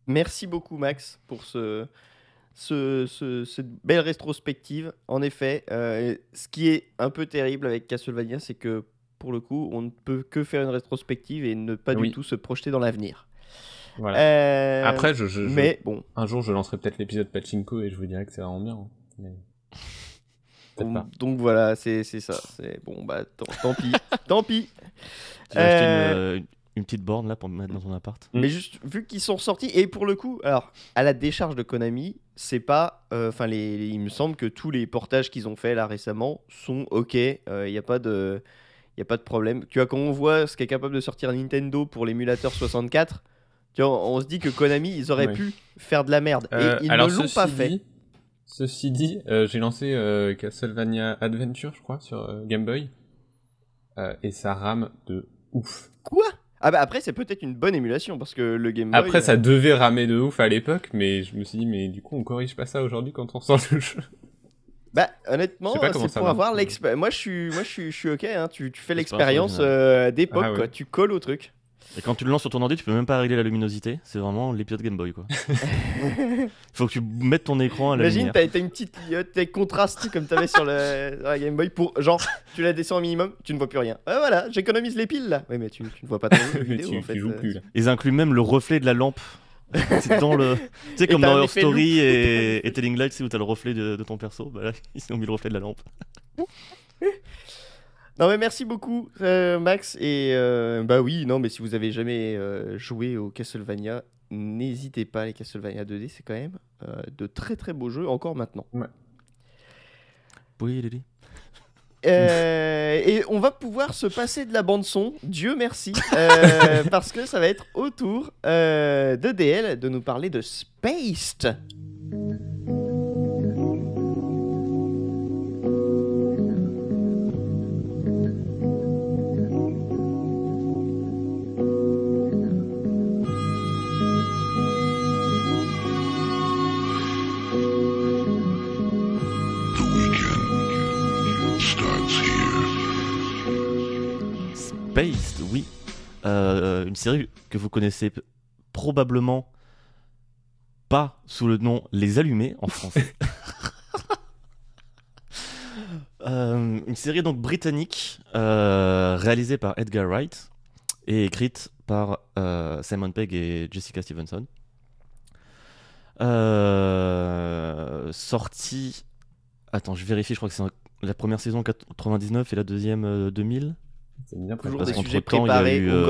Merci beaucoup Max pour ce, ce- ce- cette belle rétrospective. En effet, euh, ce qui est un peu terrible avec Castlevania, c'est que pour le coup, on ne peut que faire une rétrospective et ne pas Oui. du tout se projeter dans l'avenir. Voilà. Euh, Après, je, je, je- mais bon, un jour, je lancerai peut-être l'épisode Pachinko et je vous dirai que c'est vraiment bien. hein. Mais... Pas. donc voilà, c'est c'est ça. C'est bon, bah tant, tant pis, tant pis. Acheter Euh, une, une petite borne là pour me mettre dans ton appart. Mais juste vu qu'ils sont sortis et pour le coup, alors à la décharge de Konami, c'est pas, euh, enfin les, les- il me semble que tous les portages qu'ils ont fait là récemment sont ok. Il n'y a pas de, il y a pas de problème. Tu vois quand on voit ce qu'est capable de sortir Nintendo pour l'émulateur 64, tu vois, on se dit que Konami ils auraient Ouais. pu faire de la merde Euh, et ils alors, ne l'ont pas fait. Ceci dit, euh, j'ai lancé euh, Castlevania Adventure, je crois, sur euh, Game Boy. Euh, et ça rame de ouf. Quoi? Ah bah après c'est peut-être une bonne émulation parce que le Game Boy. Après, euh, ça devait ramer de ouf à l'époque, mais je me suis dit, mais du coup, on corrige pas ça aujourd'hui quand on sort le jeu. Bah honnêtement, c'est pour marche. avoir l'expérience. Moi je suis, moi je suis, je suis ok. hein. Tu, tu fais L'expérience originale. euh, d'époque Ah ouais. quoi. Tu colles au truc. Et quand tu le lances sur ton ordi, tu peux même pas régler la luminosité. C'est vraiment l'épisode Game Boy, quoi. Faut que tu mettes ton écran à la Imagine, lumière. t'as t'as une petite clignote avec contraste comme t'avais sur, le, sur la Game Boy pour genre tu la descends au minimum, tu ne vois plus rien. Ouais, voilà, j'économise les piles là. Oui, mais tu, tu ne vois pas ton vidéo tu, en fait. tu joues euh. plus là. Ils incluent même le reflet de la lampe. C'est dans le. Tu sais, comme dans effet Story et, et Telling Light, sais, où t'as le reflet de, de ton perso. Bah là, ils ont mis le reflet de la lampe. Non mais merci beaucoup euh, Max et euh, bah oui non mais si vous avez jamais euh, joué au Castlevania n'hésitez pas les Castlevania 2D c'est quand même euh, de très très beaux jeux encore maintenant. Oui, Lily. Euh, et on va pouvoir se passer de la bande son, Dieu merci, euh, parce que ça va être au tour euh, de DL de nous parler de Spaced. Euh, une série que vous connaissez probablement pas sous le nom Les Allumés en français. Euh, une série donc britannique euh, réalisée par Edgar Wright et écrite par Simon Pegg et Jessica Stevenson. Sortie. Attends, je vérifie, je crois que c'est la première saison 99 et la deuxième euh, 2000. C'est bien Toujours Parce des qu'entre sujets temps, il y a préparés eu. euh.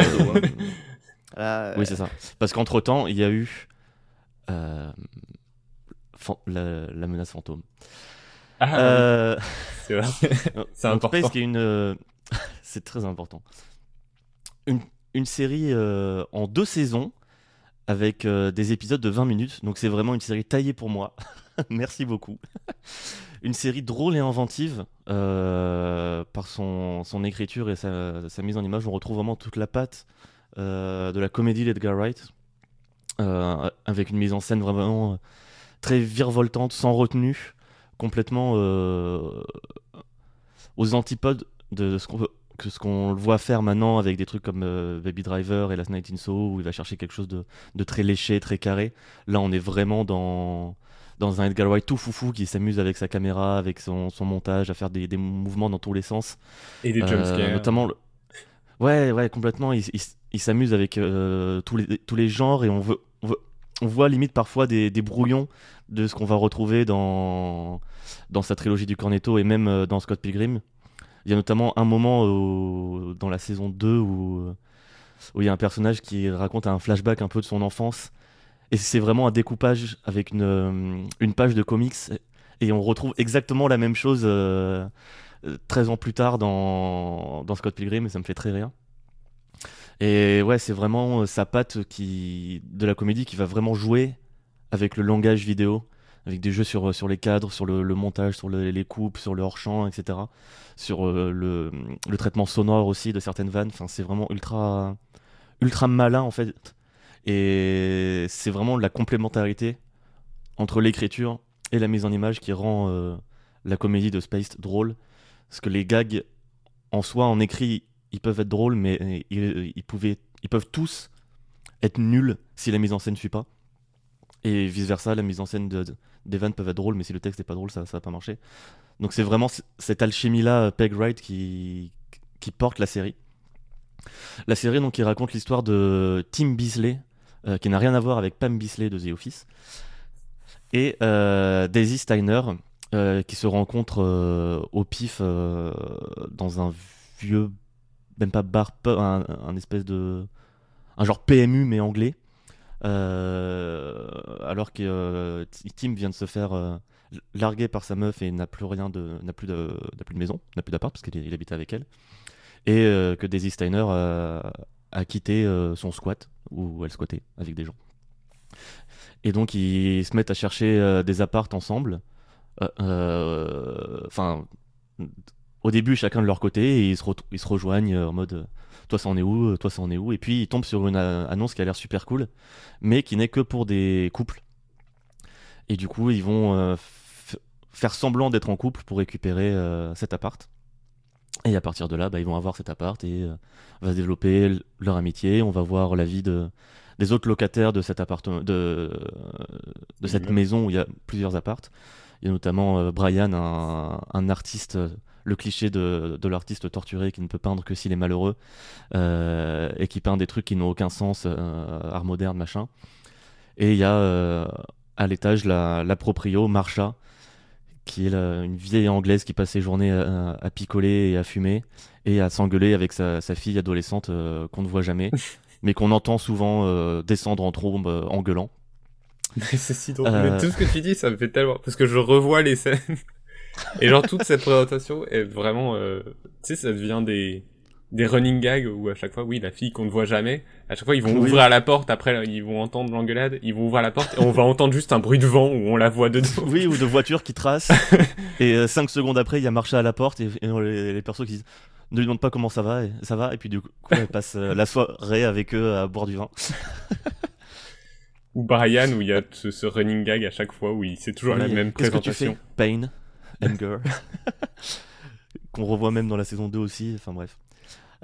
Là, oui, c'est ça. Parce qu'entre temps, il y a eu euh, la, la menace fantôme. Ah, Euh, c'est vrai. C'est donc important. Space, qui est une. euh, c'est très important. Une, une série euh, en deux saisons avec euh, des épisodes de 20 minutes. Donc c'est vraiment une série taillée pour moi. Merci beaucoup. une série drôle et inventive euh, par son, son écriture et sa, mise en image. On retrouve vraiment toute la patte euh, de la comédie d'Edgar Wright avec une mise en scène vraiment très virevoltante, sans retenue, complètement aux antipodes de ce qu'on veut- que ce qu'on le voit faire maintenant avec des trucs comme euh, Baby Driver et Last Night in Soho où il va chercher quelque chose de, de très léché, très carré. Là, on est vraiment dans dans un Edgar Wright tout foufou qui s'amuse avec sa caméra, avec son, son montage, à faire des, des mouvements dans tous les sens. Et des Euh, jumpscares. notamment le- ouais ouais complètement il, il- il s'amuse avec euh, tous les tous les genres et on veut on, veut- on voit limite parfois des, des brouillons de ce qu'on va retrouver dans dans sa trilogie du Cornetto et même euh, dans Scott Pilgrim il y a notamment un moment au- dans la saison 2 où où il y a un personnage qui raconte un flashback un peu de son enfance. Et c'est vraiment un découpage avec une, euh, page de comics. Et on retrouve exactement la même chose euh, euh, 13 ans plus tard dans, dans Scott Pilgrim et ça me fait très rire. Et ouais, c'est vraiment euh, sa patte qui, de la comédie qui va vraiment jouer avec le langage vidéo, avec des jeux sur, sur les cadres, sur le, montage, sur le- les coupes, sur le hors-champ, etc. Sur euh, le, traitement sonore aussi de certaines vannes. Enfin, c'est vraiment ultra, ultra malin en fait. Et c'est vraiment la complémentarité entre l'écriture et la mise en image qui rend euh, la comédie de Spaced drôle. Parce que les gags, en soi, en écrit, ils peuvent être drôles, mais euh, ils, pouvaient, ils peuvent tous être nuls si la mise en scène ne suit pas. Et vice-versa, la mise en scène de- des vannes peuvent être drôles, mais si le texte n'est pas drôle, ça, ça va pas marcher. Donc c'est vraiment cette alchimie-là, euh, Peg Wright, qui, qui porte la série. La série, donc, qui raconte l'histoire de Tim Beasley, euh, qui n'a rien à voir avec Pam Beasley de The Office, et euh, Daisy Steiner, qui se rencontrent euh, au pif dans un vieux, même pas bar, un espèce de. un genre PMU mais anglais. Euh, alors que euh, Tim vient de se faire euh, larguer par sa meuf et n'a plus rien de. n'a plus de, de maison, n'a plus d'appart parce qu'il il habite avec elle. Et que Daisy Steiner a quitté son squat, où elle squattait avec des gens. Et donc ils se mettent à chercher des appartes ensemble. Enfin, au début chacun de leur côté, et ils se, rejoignent en mode toi ça en est où, euh, toi ça en est où, et puis ils tombent sur une euh, annonce qui a l'air super cool, mais qui n'est que pour des couples. Et du coup ils vont euh, faire semblant d'être en couple pour récupérer euh, cet appart. Et à partir de là, bah, ils vont avoir cet appart et euh, va se développer leur amitié. On va voir la vie de, des autres locataires de cet appartement, de, de cette maison où il y a plusieurs appartes. Il y a notamment Brian, un, un artiste, le cliché de, de l'artiste torturé qui ne peut peindre que s'il est malheureux euh, et qui peint des trucs qui n'ont aucun sens, euh, art moderne, machin. Et il y a euh, à l'étage la, la proprio, Marsha, qui est la- une vieille anglaise qui passe ses journées à, à picoler et à fumer et à s'engueuler avec sa, sa fille adolescente euh, qu'on ne voit jamais, mais qu'on entend souvent euh, descendre en trombe euh, en gueulant. Mais c'est si drôle. Mais tout ce que tu dis, ça me fait tellement. Parce que je revois les scènes. Et genre, toute cette présentation est vraiment. euh, Tu sais, ça devient des. Des running gags où à chaque fois, oui, la fille qu'on ne voit jamais, à chaque fois ils vont Oui. ouvrir la porte, après ils vont entendre l'engueulade, ils vont ouvrir la porte et on va entendre juste un bruit de vent où on la voit dedans. Oui, ou de voitures qui tracent. et 5 secondes après, il y a Marsha à la porte et, les, les persos qui disent ne lui demande pas comment ça va, et, ça va. Et puis du coup, elle passe euh, la soirée avec eux à boire du vin. Ou Brian où il y a ce, ce running gag à chaque fois où il c'est toujours la même Qu'est-ce que tu fais présentation. Pain, anger. Qu'on revoit même dans la saison 2 aussi. Enfin bref.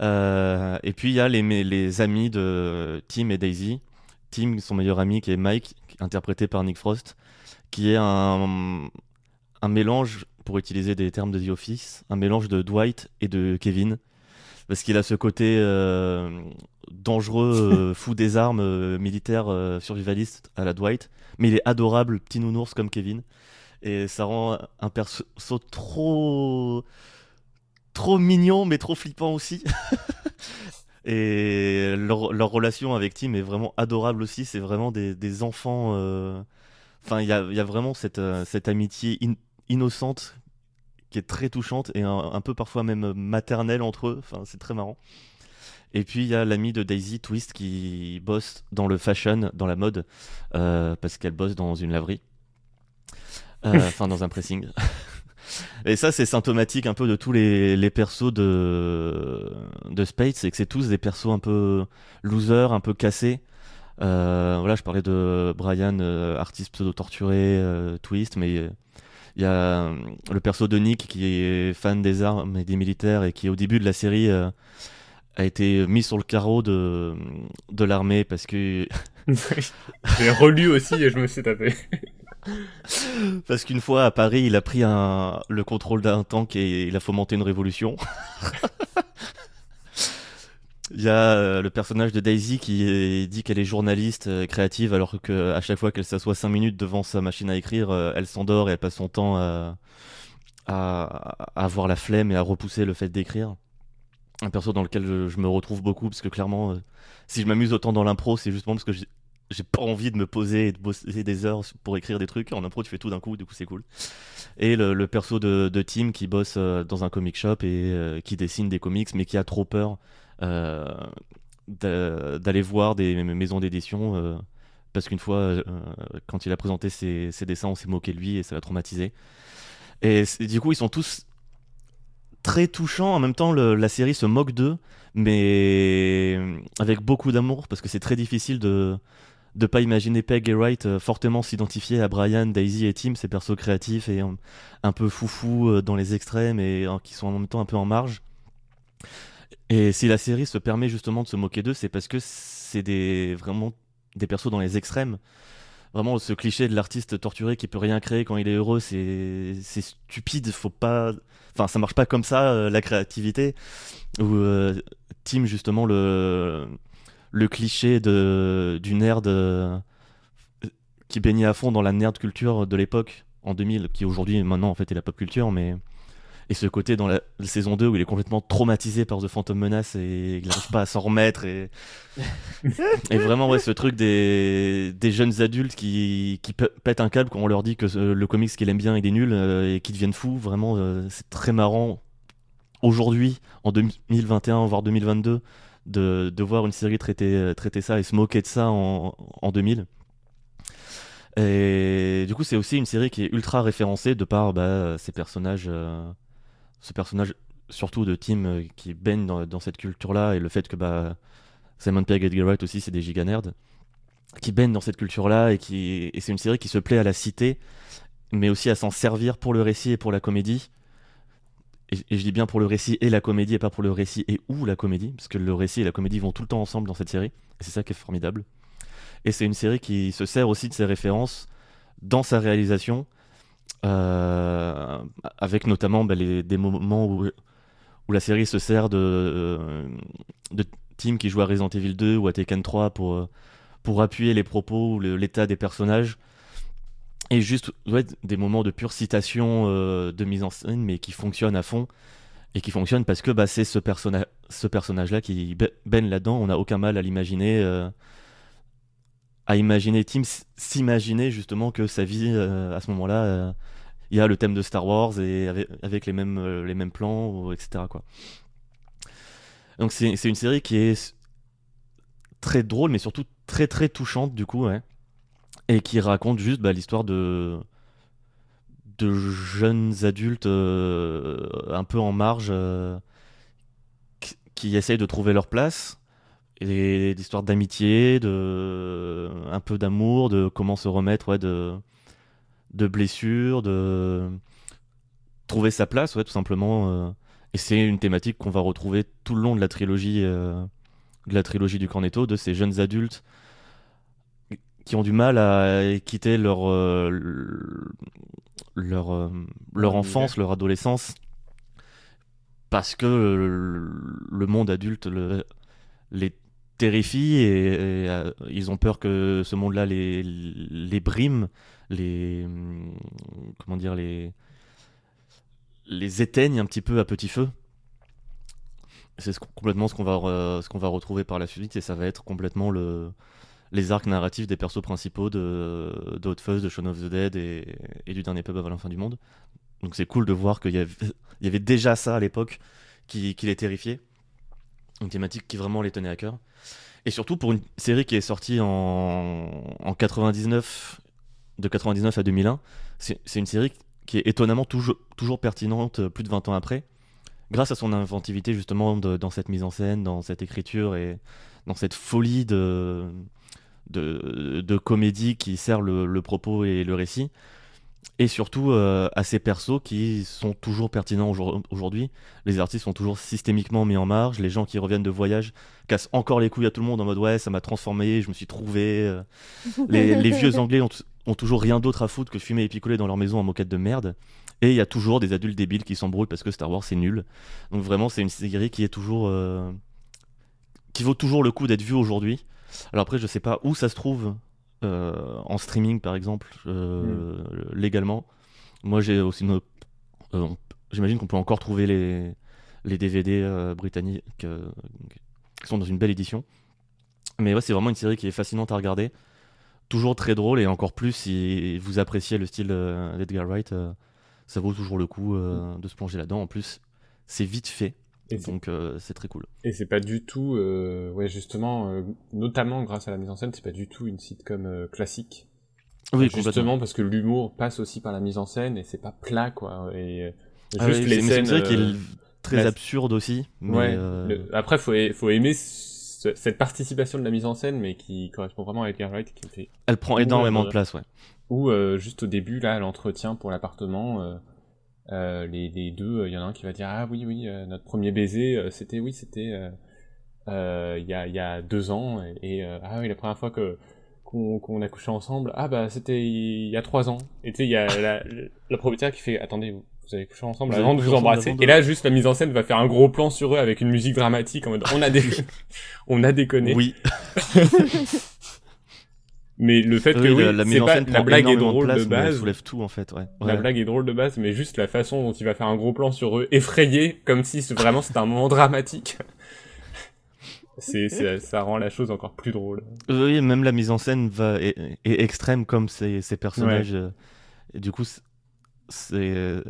Euh, et puis il y a les, amis de Tim et Daisy. Tim, son meilleur ami, qui est Mike, interprété par Nick Frost, qui est un, mélange, pour utiliser des termes de The Office, un mélange de Dwight et de Kevin. Parce qu'il a ce côté euh, dangereux, euh, fou des armes, militaire, survivaliste à la Dwight. Mais il est adorable, petit nounours comme Kevin. Et ça rend un perso trop. trop mignon, mais trop flippant aussi. Et leur, relation avec Tim est vraiment adorable aussi. C'est vraiment des, enfants. euh, Enfin, il y a, vraiment cette, euh, cette amitié in- innocente qui est très touchante et un, un peu parfois même maternelle entre eux. Enfin, c'est très marrant. Et puis il y a l'ami de Daisy, Twist, qui bosse dans le fashion, dans la mode, euh, parce qu'elle bosse dans une laverie. Euh, Enfin, dans un pressing. Et ça, c'est symptomatique un peu de tous les, les persos de, de Spade, c'est que c'est tous des persos un peu losers, un peu cassés. Euh, voilà, je parlais de Brian, euh, artiste pseudo-torturé, euh, Twist, mais il y a le perso de Nick qui est fan des armes et des militaires et qui, au début de la série, a été mis sur le carreau de, de l'armée parce que J'ai relu aussi et je me suis tapé. Parce qu'une fois à Paris, il a pris le contrôle d'un tank et il a fomenté une révolution. Il y a euh, le personnage de Daisy qui dit qu'elle est journaliste euh, créative alors que à chaque fois qu'elle s'assoit 5 minutes devant sa machine à écrire, euh, elle s'endort et elle passe son temps à, avoir la flemme et à repousser le fait d'écrire. Un perso dans lequel je, je me retrouve beaucoup parce que clairement, si je m'amuse autant dans l'impro, c'est justement parce que j'ai pas envie de me poser et de bosser des heures pour écrire des trucs. En impro, tu fais tout d'un coup, du coup, c'est cool. Et le, perso de, de Tim qui bosse euh, dans un comic shop et euh, qui dessine des comics, mais qui a trop peur euh, d'a- d'aller voir des maisons d'édition. parce qu'une fois, quand il a présenté ses, dessins, on s'est moqué de lui et ça l'a traumatisé. Et du coup, ils sont tous très touchants. En même temps, la série se moque d'eux, mais avec beaucoup d'amour, parce que c'est très difficile de de pas imaginer Peg et Wright euh, fortement s'identifier à Brian, Daisy et Tim, ces persos créatifs et un peu foufou euh, dans les extrêmes et qui sont en même temps un peu en marge. Et si la série se permet justement de se moquer d'eux, c'est parce que c'est des vraiment des persos dans les extrêmes. Vraiment, ce cliché de l'artiste torturé qui peut rien créer quand il est heureux, c'est stupide. Faut pas, enfin, ça marche pas comme ça euh, la créativité. Ou Tim justement le le cliché de du nerd euh, qui baignait à fond dans la nerd culture de l'époque en 2000, qui aujourd'hui maintenant en fait est la pop culture, mais et ce côté dans la, la saison 2 où il est complètement traumatisé par The Phantom Menace et il n'arrive pas à s'en remettre et et vraiment ouais ce truc des, des jeunes adultes qui, qui pètent un câble quand on leur dit que euh, le comics qu'il aime bien il est nul euh, et qui deviennent fous vraiment euh, c'est très marrant. Aujourd'hui en 2021 voire 2022 de, voir une série traiter, traiter ça et se moquer de ça en, en 2000 et du coup c'est aussi une série qui est ultra référencée de par bah, ces personnages euh, ce personnage surtout de Tim euh, qui baigne dans, cette culture là et le fait que bah Simon Pegg et Edgar Wright aussi c'est des giga nerds qui baignent dans cette culture là et qui et c'est une série qui se plaît à la citer mais aussi à s'en servir pour le récit et pour la comédie et, je dis bien pour le récit et la comédie, et pas pour le récit et ou la comédie, parce que le récit et la comédie vont tout le temps ensemble dans cette série, et c'est ça qui est formidable. Et c'est une série qui se sert aussi de ses références dans sa réalisation, euh, avec notamment bah, des moments où, la série se sert de, euh, de teams qui jouent à Resident Evil 2 ou à Tekken 3 pour, euh, pour appuyer les propos ou l'état des personnages. Et juste ouais, des moments de pure citation euh, de mise en scène, mais qui fonctionnent à fond. Et qui fonctionnent parce que bah, c'est ce, personna ce personnage-là qui ba- baigne là-dedans. On n'a aucun mal à l'imaginer. euh, à imaginer Tim s'imaginer justement que sa vie euh, à ce moment-là, euh, il y a le thème de Star Wars et avec, les, mêmes, euh, les mêmes plans, etc. Quoi. Donc c'est une série qui est très drôle, mais surtout très très touchante du coup, ouais. Et qui raconte juste bah, l'histoire de de jeunes adultes euh, un peu en marge euh, qui- essayent de trouver leur place et d'histoires d'amitié, de un peu d'amour, de comment se remettre ouais, de de blessures, de trouver sa place, ouais, tout simplement. euh. Et c'est une thématique qu'on va retrouver tout le long de la trilogie, de la trilogie du Cornetto, de ces jeunes adultes qui ont du mal à quitter leur euh, leur euh, leur enfance, leur adolescence, parce que le, le monde adulte le- les terrifie et, et, euh, ils ont peur que ce monde-là les, les brime, les comment dire les les éteigne un petit peu à petit feu. C'est ce, complètement ce qu'on va ce qu'on va retrouver par la suite et ça va être complètement le les arcs narratifs des persos principaux de, de Hot Fuzz, de Shaun of the Dead et, du dernier pub avant la fin du monde. Donc c'est cool de voir qu'il y avait, déjà ça à l'époque qui, les terrifiait. Une thématique qui vraiment les tenait à cœur. Et surtout pour une série qui est sortie en, en 99, de 99 à 2001, c'est une série qui est étonnamment toujours, pertinente euh, plus de 20 ans après, grâce à son inventivité justement dans cette mise en scène, dans cette écriture et dans cette folie de, de, de comédie qui sert le, le propos et le récit. Et surtout euh, à ces persos qui sont toujours pertinents aujourd- aujourd'hui. Les artistes sont toujours systémiquement mis en marge. Les gens qui reviennent de voyage cassent encore les couilles à tout le monde en mode ouais, ça m'a transformé, je me suis trouvé. euh. Les, les vieux Anglais ont, ont toujours rien d'autre à foutre que fumer et picoler dans leur maison en moquette de merde. Et il y a toujours des adultes débiles qui s'embrouillent parce que Star Wars c'est nul. Donc vraiment, c'est une série qui est toujours. euh, qui vaut toujours le coup d'être vue aujourd'hui. Alors après, je sais pas où ça se trouve euh, en streaming par exemple, euh, légalement. Moi j'ai aussi une. euh, J'imagine qu'on peut encore trouver les, les DVD britanniques qui sont dans une belle édition. Mais ouais, c'est vraiment une série qui est fascinante à regarder. Toujours très drôle et encore plus si vous appréciez le style d'Edgar Wright, ça vaut toujours le coup euh, de se plonger là-dedans. En plus, c'est vite fait, Et c'est- donc euh, c'est très cool. Et c'est pas du tout, euh, ouais, justement, euh, notamment grâce à la mise en scène, c'est pas du tout une sitcom classique. Oui, justement parce que l'humour passe aussi par la mise en scène et c'est pas plat, quoi. Et Ah juste les c'est- c'est scènes. une série qui est très la- absurde aussi. Mais ouais. le- Après, faut, faut aimer ce- cette participation de la mise en scène, mais qui correspond vraiment à Edgar Wright, qui fait elle prend énormément de place, ouais. Ou euh, juste au début, là, l'entretien pour l'appartement, euh, euh, les, les deux, il y en a un qui va dire Ah oui, oui, euh, notre premier baiser, euh, c'était, oui, c'était euh, euh, il y, a, il y a deux ans, et, et, euh, ah oui, la première fois que qu'on qu'on a couché ensemble, ah bah c'était il y a trois ans. Et tu sais, il y a la, la propriétaire qui fait Attendez, vous, vous avez couché ensemble Vous avez avant de vous embrasser. de- Et là, juste la mise en scène va faire un gros plan sur eux avec une musique dramatique en mode On a, dé... on a déconné. Oui, Mais le fait que Oui, la, la mise c'est en pas- scène la blague est drôle de place, de base. soulève tout en fait, ouais. La Ouais. blague est drôle de base, mais juste la façon dont il va faire un gros plan sur eux, effrayé, comme si vraiment c'était un moment dramatique. C'est, ça rend la chose encore plus drôle. Oui, même la mise en scène va, est, est extrême comme ces, ces personnages. euh, Et du coup, c'est, euh,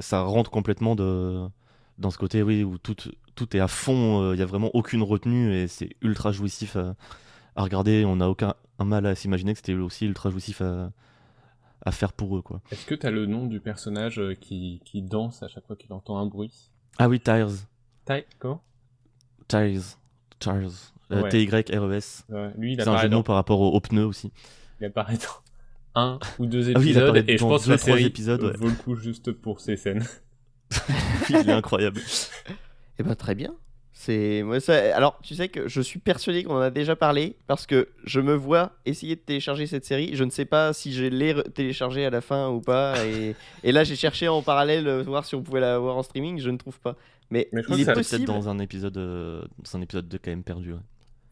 ça rentre complètement de, dans ce côté, oui, où tout, tout est à fond, euh, il y a vraiment aucune retenue et c'est ultra jouissif à, à regarder. On n'a aucun un mal à s'imaginer que c'était aussi ultra jouissif à, à faire pour eux, quoi. Est-ce que t'as le nom du personnage euh, qui, qui danse à chaque fois qu'il entend un bruit? Ah oui, Tires. Ty, comment? Tires. Tires. Euh, Ouais. T-Y-R-E-S. Ouais, Lui, il C'est un apparaît, jeu de mots dans, par rapport aux, aux pneus aussi. il apparaît dans un ou deux Ah oui, épisodes, et je pense que la série épisodes, ouais. vaut le coup juste pour ces scènes. Il est incroyable. Eh ben très bien. C'est moi ça. Alors tu sais que je suis persuadé qu'on en a déjà parlé parce que je me vois essayer de télécharger cette série. Je ne sais pas si je l'ai re- téléchargée à la fin ou pas. Et, et là j'ai cherché en parallèle euh, voir si on pouvait la voir en streaming. Je ne trouve pas. Mais, Mais je il est ça- Peut-être possible. dans un épisode, euh, dans un épisode de KM perdu. ouais.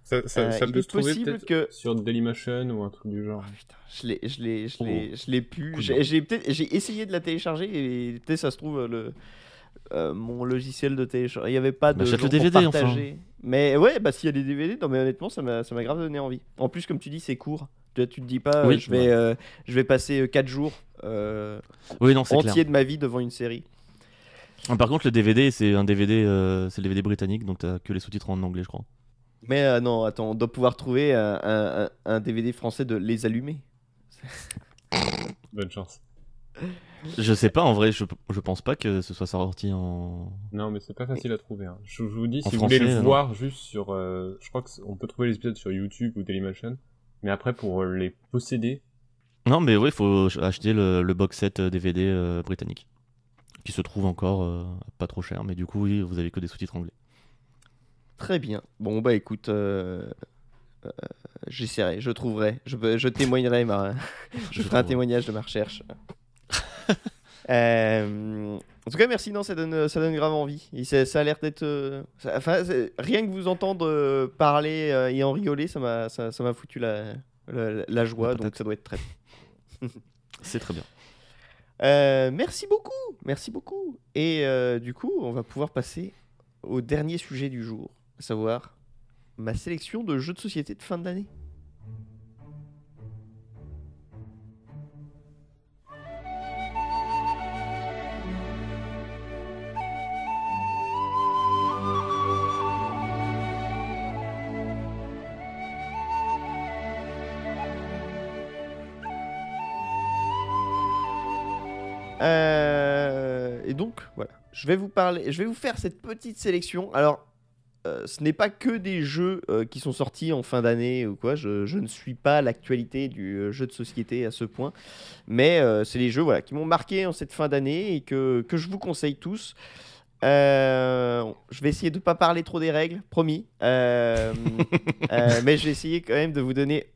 Ça, ça, Euh, ça il peut est se trouver possible peut-être que- sur Dailymotion ou un truc du genre. Oh, putain, je l'ai, je l'ai, je Oh. l'ai, je l'ai pu. J'ai, j'ai essayé de la télécharger et peut-être ça se trouve euh, le euh, mon logiciel de téléchargement. Il n'y avait pas de Bah, achète gens le pour DVD, enfin. partager. Mais ouais, bah s'il y a des DVD, non mais honnêtement ça m'a, ça m'a grave donné envie. En plus comme tu dis c'est court. Tu, tu te dis pas, Oui, euh, je vais, euh, je vais passer 4 jours euh, Oui, non, c'est clair. entiers de ma vie devant une série. Ah, Par contre, le DVD, c'est un DVD, euh, c'est le DVD britannique, donc t'as que les sous-titres en anglais, je crois. Mais euh, non, attends, on doit pouvoir trouver un, un- DVD français de Les Allumés. Bonne chance. Je sais pas, en vrai, je, je pense pas que ce soit sorti en. Non, mais c'est pas facile à trouver. hein. Je, je vous dis, si vous voulez le non. voir juste sur. euh, je crois qu'on peut trouver les épisodes sur YouTube ou Dailymotion. Mais après, pour euh, les posséder, Non, mais oui, faut acheter le, le box set euh, DVD euh, britannique. Qui se trouve encore euh, pas trop cher, mais du coup, oui, vous avez que des sous-titres anglais. Très bien. Bon, bah écoute, euh, euh, j'essaierai, je trouverai, je, je témoignerai, ma... je ferai un témoignage de ma recherche. Euh, en tout cas, merci, non, ça donne, ça donne grave envie. Et ça, ça a l'air d'être. euh, Enfin, rien que vous entendre euh, parler et en rigoler, ça m'a ça, m'a foutu la, la, la joie, donc ça doit être très C'est très bien. Merci beaucoup, merci beaucoup. Et du coup, on va pouvoir passer au dernier sujet du jour, à savoir ma sélection de jeux de société de fin d'année. Je vais vous parler, je vais vous faire cette petite sélection. Alors, euh, ce n'est pas que des jeux euh, qui sont sortis en fin d'année ou quoi. Je, je ne suis pas l'actualité du euh, jeu de société à ce point, mais euh, c'est les jeux voilà qui m'ont marqué en cette fin d'année et que, que je vous conseille tous. Je vais essayer de pas parler trop des règles, promis. Mais je vais essayer quand même de vous donner,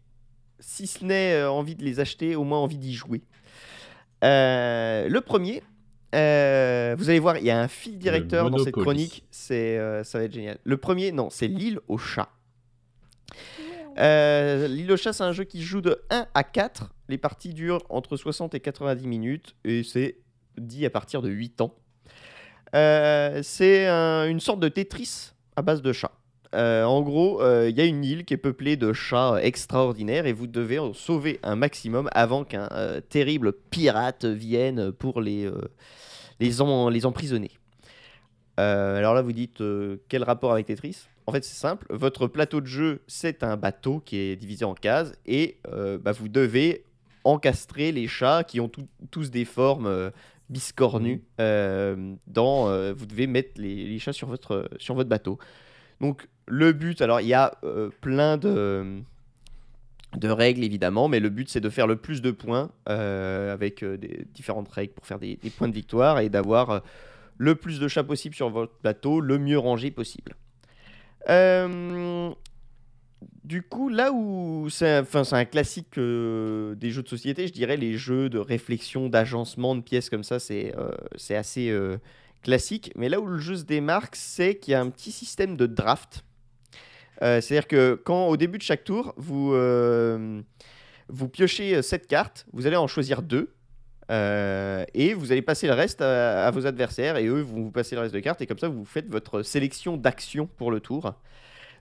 si ce n'est envie de les acheter, au moins envie d'y jouer. Le premier, euh, vous allez voir, il y a un fil directeur dans cette chronique. C'est, euh, ça va être génial. Le premier, non, c'est l'île au chat. Euh, l'île au chat, c'est un jeu qui se joue de 1 à 4. Les parties durent entre 60 et 90 minutes et c'est dit à partir de 8 ans. Euh, c'est un- une sorte de Tetris à base de chats. Euh, en gros, euh, il y a une île qui est peuplée de chats euh, extraordinaires et vous devez en sauver un maximum avant qu'un euh, terrible pirate vienne pour les, euh, les, en- les emprisonner. Euh, alors là, vous dites euh, quel rapport avec Tetris? En fait, c'est simple. Votre plateau de jeu, c'est un bateau qui est divisé en cases et euh, bah, vous devez encastrer les chats qui ont tout- tous des formes euh, biscornues. euh, dans, euh, vous devez mettre les, les chats sur votre, sur votre bateau. Donc le but, alors il y a euh, plein de, règles évidemment, mais le but c'est de faire le plus de points euh, avec euh, différentes règles pour faire des, points de victoire et d'avoir le plus de chats possible sur votre plateau, le mieux rangé possible. Du coup, là où c'est un, classique des jeux de société, je dirais les jeux de réflexion, d'agencement de pièces comme ça, c'est assez classique. Mais là où le jeu se démarque, c'est qu'il y a un petit système de draft. Euh, C'est-à-dire que quand au début de chaque tour, vous, euh, vous piochez 7 cartes, vous allez en choisir 2. et vous allez passer le reste à, vos adversaires et eux vont vous passer le reste de cartes et comme ça vous faites votre sélection d'actions pour le tour.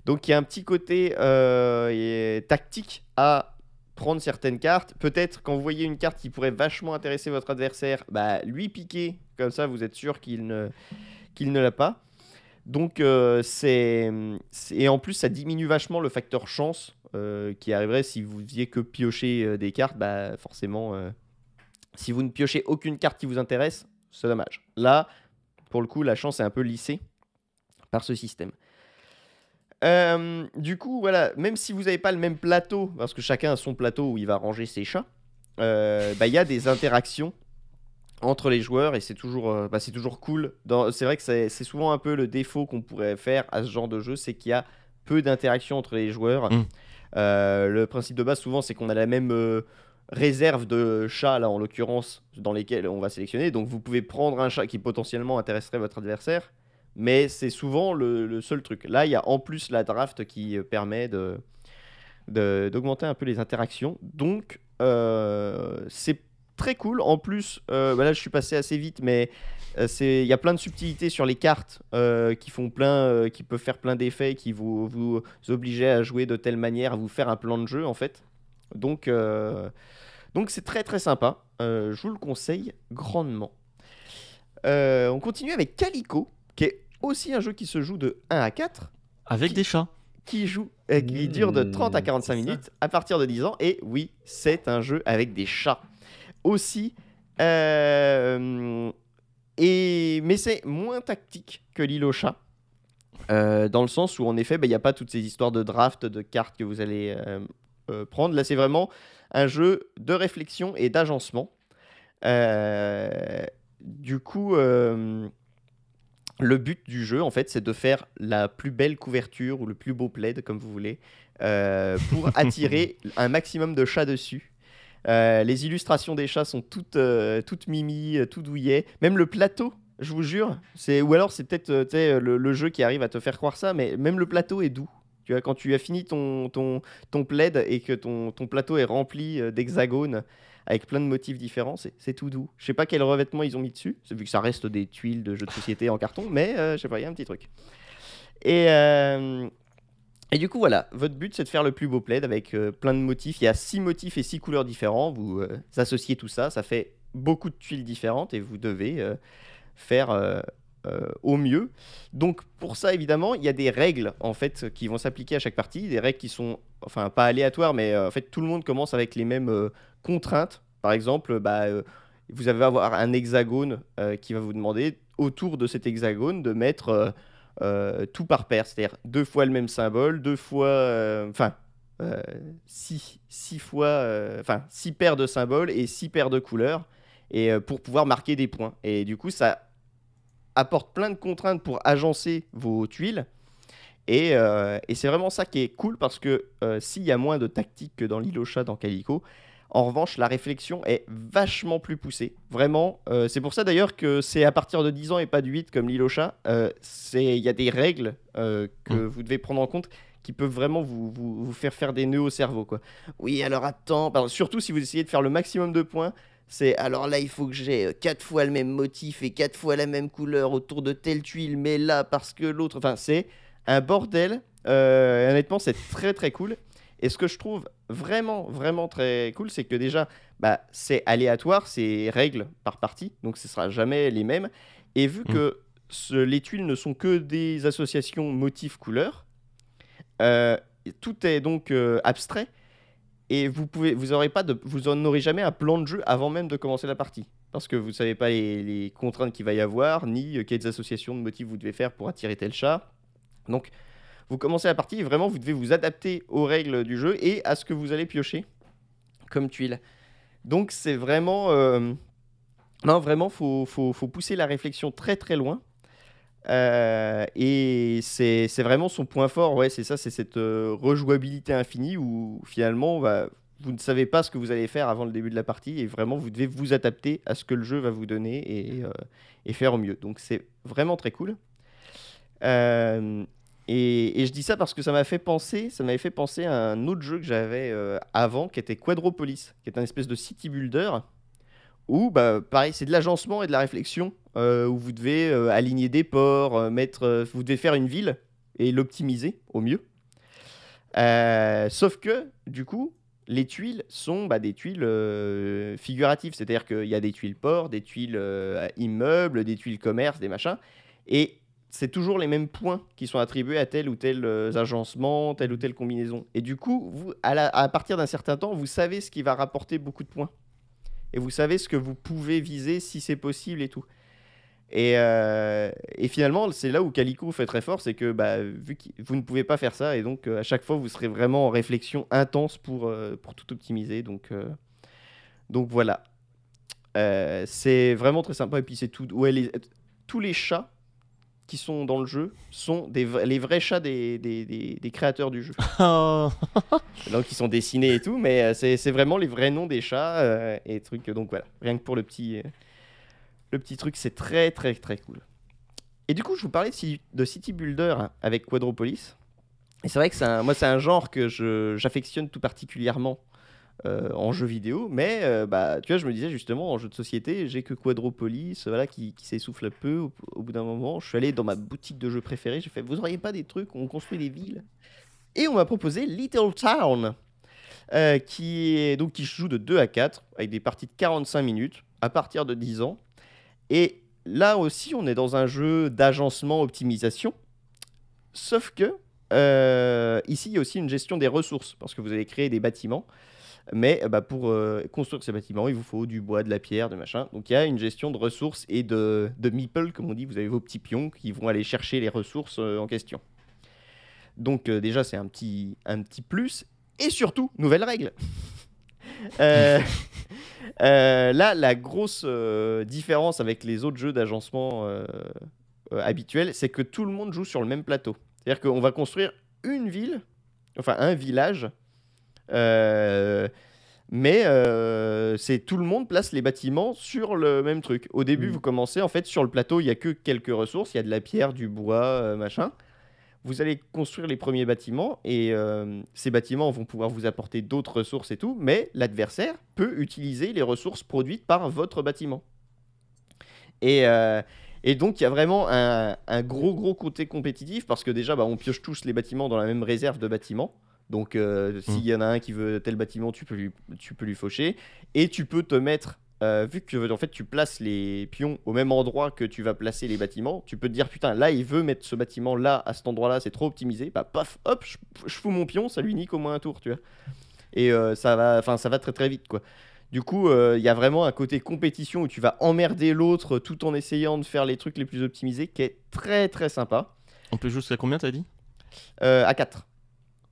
Donc il y a un petit côté euh, tactique à prendre certaines cartes. Peut-être quand vous voyez une carte qui pourrait vachement intéresser votre adversaire, bah, lui piquer, comme ça vous êtes sûr qu'il ne, qu'il ne l'a pas. Donc euh, c'est et en plus ça diminue vachement le facteur chance euh, qui arriverait si vous faisiez que piocher euh, des cartes. Bah forcément, si vous ne piochez aucune carte qui vous intéresse, c'est dommage. Là, pour le coup, la chance est un peu lissée par ce système. Du coup, voilà, même si vous n'avez pas le même plateau, parce que chacun a son plateau où il va ranger ses chats, bah, il y a des interactions entre les joueurs et c'est toujours, euh, bah, c'est toujours cool. C'est vrai que c'est souvent un peu le défaut qu'on pourrait faire à ce genre de jeu, c'est qu'il y a peu d'interaction entre les joueurs. Mm. Euh, le principe de base, souvent, c'est qu'on a la même euh, réserve de chats, là en l'occurrence, dans lesquels on va sélectionner. Donc vous pouvez prendre un chat qui potentiellement intéresserait votre adversaire, mais c'est souvent le, le seul truc. Là, il y a en plus la draft qui permet de de- d'augmenter un peu les interactions. Donc, euh, c'est très cool. En plus, euh, bah là, je suis passé assez vite, mais euh, c'est- il y a plein de subtilités sur les cartes euh, qui font plein, euh, qui peuvent faire plein d'effets, qui vous, vous obliger à jouer de telle manière, à vous faire un plan de jeu, en fait. Donc, euh, donc c'est très très sympa. Euh, je vous le conseille grandement. Euh, on continue avec Calico, qui est aussi un jeu qui se joue de 1 à 4 Avec des chats. qui joue, qui Mmh, dure de 30 à 45 c'est ça. minutes à partir de 10 ans. Et oui, c'est un jeu avec des chats. Aussi, euh, et, mais c'est moins tactique que l'île aux chats. Euh, dans le sens où, en effet, bah, il n'y a pas toutes ces histoires de draft, de cartes que vous allez euh, prendre. Là, c'est vraiment un jeu de réflexion et d'agencement. Du coup, le but du jeu, en fait, c'est de faire la plus belle couverture ou le plus beau plaid, comme vous voulez, pour attirer un maximum de chats dessus. Euh, les illustrations des chats sont toutes, euh, toutes mimi, euh, tout douillet. Même le plateau, je vous jure, c'est ou alors c'est peut-être le, jeu qui arrive à te faire croire ça, mais même le plateau est doux. Tu vois, quand tu as fini ton, ton, ton plaid et que ton, ton plateau est rempli d'hexagones avec plein de motifs différents, c'est tout doux. Je sais pas quel revêtement ils ont mis dessus, vu que ça reste des tuiles de jeux de société en carton, mais je sais pas, il y a un petit truc. Et, et du coup, voilà, votre but c'est de faire le plus beau plaid avec euh, plein de motifs. Il y a six motifs et six couleurs différents. Vous euh, associez tout ça, ça fait beaucoup de tuiles différentes et vous devez euh, faire au mieux. Donc pour ça, évidemment, il y a des règles en fait qui vont s'appliquer à chaque partie, des règles qui sont, enfin pas aléatoires, mais en fait tout le monde commence avec les mêmes contraintes. Par exemple, bah, vous allez avoir un hexagone qui va vous demander autour de cet hexagone de mettre euh, tout par paire, c'est-à-dire deux fois le même symbole, deux fois, euh, enfin, euh, six, six fois, enfin, six paires de symboles et six paires de couleurs, et pour pouvoir marquer des points. Et du coup, ça apporte plein de contraintes pour agencer vos tuiles. Et, c'est vraiment ça qui est cool parce que s'il y a moins de tactique que dans l'île au chat dans Calico, en revanche, la réflexion est vachement plus poussée. Vraiment, euh, c'est pour ça d'ailleurs que c'est à partir de 10 ans et pas de 8 comme l'île. Euh, c'est- Il y a des règles euh, que Mm. vous devez prendre en compte qui peuvent vraiment vous, vous, vous faire faire des nœuds au cerveau. Quoi. Oui, alors attends, pardon, surtout si vous essayez de faire le maximum de points, c'est alors là, il faut que j'ai 4 fois le même motif et 4 fois la même couleur autour de telle tuile, mais là, parce que l'autre. Enfin, c'est un bordel. Euh, honnêtement, c'est très très cool. Et ce que je trouve vraiment, vraiment très cool, c'est que déjà, bah, c'est aléatoire, c'est règles par partie, donc ce sera jamais les mêmes. Et vu Mm. que ce- les tuiles ne sont que des associations motifs-couleurs, euh, tout est donc euh, abstrait. Et vous pouvez, vous aurez pas de, vous en aurez jamais un plan de jeu avant même de commencer la partie, parce que vous savez pas les, les contraintes qu'il va y avoir, ni euh, quelles associations de motifs vous devez faire pour attirer tel chat. Donc, vous commencez la partie et vraiment vous devez vous adapter aux règles du jeu et à ce que vous allez piocher comme tuile. Donc, c'est vraiment, euh, non vraiment, faut, faut, faut pousser la réflexion très très loin. Euh, et c'est vraiment son point fort, ouais, c'est ça, c'est cette euh, rejouabilité infinie où finalement vous ne savez pas ce que vous allez faire avant le début de la partie et vraiment vous devez vous adapter à ce que le jeu va vous donner et faire au mieux. Donc c'est vraiment très cool. Et, je dis ça parce que ça m'a fait penser, ça m'avait fait penser à un autre jeu que j'avais euh, avant qui était Quadropolis, qui est un espèce de city builder où bah, pareil c'est de l'agencement et de la réflexion euh, où vous devez euh, aligner des ports, mettre, vous devez faire une ville et l'optimiser au mieux. Sauf que du coup les tuiles sont bah, des tuiles figuratives, c'est-à-dire qu'il y a des tuiles ports, des tuiles immeubles, des tuiles commerce, des machins, et c'est toujours les mêmes points qui sont attribués à tel ou tel euh, agencement, telle ou telle combinaison. Et du coup, vous, à, partir d'un certain temps, vous savez ce qui va rapporter beaucoup de points. Et vous savez ce que vous pouvez viser si c'est possible et tout. Et, euh, et finalement, c'est là où Calico fait très fort, c'est que bah, vu que vous ne pouvez pas faire ça, et donc euh, à chaque fois, vous serez vraiment en réflexion intense pour, pour tout optimiser. Donc, donc voilà. C'est vraiment très sympa. Et puis c'est tout. Ouais, tous les chats qui sont dans le jeu sont des, les vrais chats des, des, des- des créateurs du jeu. Donc ils sont dessinés et tout, mais euh, c'est vraiment les vrais noms des chats euh, et trucs. Donc voilà, rien que pour le petit, euh, le petit truc, c'est très très très cool. Et du coup, je vous parlais de, Ci- de City Builder avec Quadropolis. Et c'est vrai que un- moi, c'est un genre que je- j'affectionne tout particulièrement euh, en jeu vidéo. Mais euh, bah, tu vois, je me disais justement, en jeu de société, j'ai que Quadropolis voilà, qui, qui s'essouffle un peu au, bout d'un moment. Je suis allé dans ma boutique de jeux préférée, j'ai fait, vous auriez pas des trucs on construit des villes Et on m'a proposé Little Town. euh, qui, est, donc, qui joue de 2 à 4 avec des parties de 45 minutes à partir de 10 ans. Et là aussi, on est dans un jeu d'agencement, optimisation. Sauf que ici, il y a aussi une gestion des ressources parce que vous allez créer des bâtiments. Mais euh, bah, pour euh, construire ces bâtiments, il vous faut du bois, de la pierre, de machin. Donc il y a une gestion de ressources et de, de meeple, comme on dit. Vous avez vos petits pions qui vont aller chercher les ressources euh, en question. Donc euh, déjà, c'est un petit, un petit plus. Et surtout, nouvelle règle. Là, la grosse différence avec les autres jeux d'agencement habituels, c'est que tout le monde joue sur le même plateau. C'est-à-dire qu'on va construire une ville, enfin un village, mais euh, c'est tout le monde place les bâtiments sur le même truc. Au début, Mm. vous commencez en fait sur le plateau, il y a que quelques ressources, il y a de la pierre, du bois, euh, machin. Vous allez construire les premiers bâtiments et euh, ces bâtiments vont pouvoir vous apporter d'autres ressources et tout, mais l'adversaire peut utiliser les ressources produites par votre bâtiment. Et, euh, et donc il y a vraiment un, un gros gros côté compétitif parce que déjà bah, on pioche tous les bâtiments dans la même réserve de bâtiments. Donc euh, s'il y en a un qui veut tel bâtiment, tu peux lui, tu peux lui faucher. Et tu peux te mettre, euh, vu que en fait tu places les pions au même endroit que tu vas placer les bâtiments, tu peux te dire putain là il veut mettre ce bâtiment là à cet endroit là, c'est trop optimisé. Bah paf, hop, je, je fous mon pion, ça lui nique au moins un tour, tu vois. Et euh, ça va, enfin ça va très très vite quoi. Du coup, euh, il y a vraiment un côté compétition où tu vas emmerder l'autre tout en essayant de faire les trucs les plus optimisés qui est très très sympa. on peut jouer jusqu'à combien, t'as dit? À 4.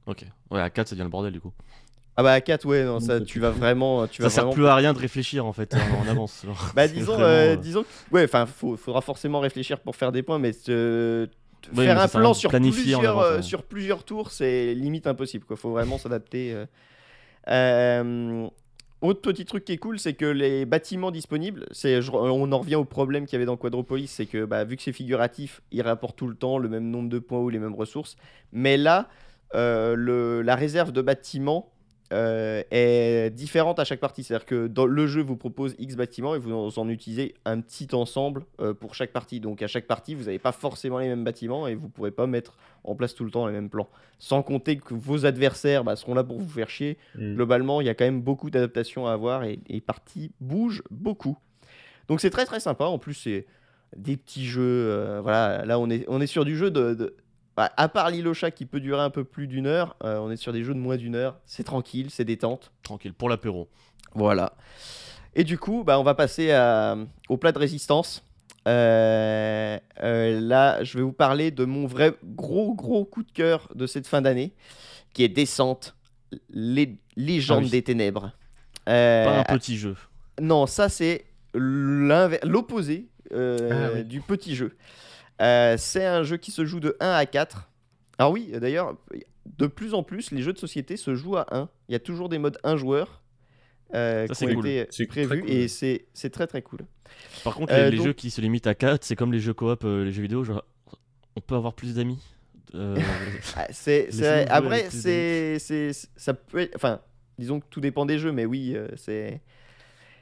Ok. Ouais, à 4, ça devient le bordel du coup. Ah bah à 4, ouais, non, ça, tu vas vraiment. Tu vas Ça sert vraiment... plus à rien de réfléchir en fait en, en avance. genre. Bah disons, vraiment, euh, euh, disons, ouais, enfin, faut, faudra forcément réfléchir pour faire des points, mais euh, Oui, faire mais un sert plan sur plusieurs, avance, euh, ouais. sur plusieurs tours, c'est limite impossible. Quoi, faut vraiment s'adapter. euh. Euh, autre petit truc qui est cool, c'est que les bâtiments disponibles, c'est, je- on en revient au problème qu'il y avait dans Quadropolis, c'est que bah, vu que c'est figuratif, ils rapportent tout le temps le même nombre de points ou les mêmes ressources. Mais là, le, la réserve de bâtiments euh, est différente à chaque partie. C'est-à-dire que dans le jeu vous propose X bâtiments et vous en, en utilisez un petit ensemble euh, pour chaque partie. Donc à chaque partie, vous n'avez pas forcément les mêmes bâtiments et vous ne pourrez pas mettre en place tout le temps les mêmes plans. Sans compter que vos adversaires bah, seront là pour vous faire chier. Mm. Globalement, il y a quand même beaucoup d'adaptations à avoir et les parties bougent beaucoup. Donc c'est très très sympa. En plus, c'est des petits jeux. euh, voilà, là on est, on est sur du jeu de. de- bah, à part l'île qui peut durer un peu plus d'une heure, euh, on est sur des jeux de moins d'une heure. C'est tranquille, c'est détente. Tranquille, pour l'apéro. Voilà. Et du coup, bah, on va passer à- au plat de résistance. Euh, euh, là, je vais vous parler de mon vrai gros gros coup de cœur de cette fin d'année, qui est Descente, les légendes Ah oui. des ténèbres. Euh, Pas un petit jeu. non, ça c'est l'opposé euh, Ah oui. du petit jeu. Euh, c'est un jeu qui se joue de 1 à 4. Alors oui, d'ailleurs, de plus en plus, les jeux de société se jouent à 1. Il y a toujours des modes 1 joueur euh, Ça, qui c'est ont cool. été prévus cool. et c'est c'est très très cool. Par contre, Euh, les, les donc- jeux qui se limitent à 4, c'est comme les jeux coop, euh, les jeux vidéo, genre, on peut avoir plus d'amis. Euh, Ah, c'est, après, c'est, c'est, ça peut être, enfin, disons que tout dépend des jeux, mais oui, euh, c'est,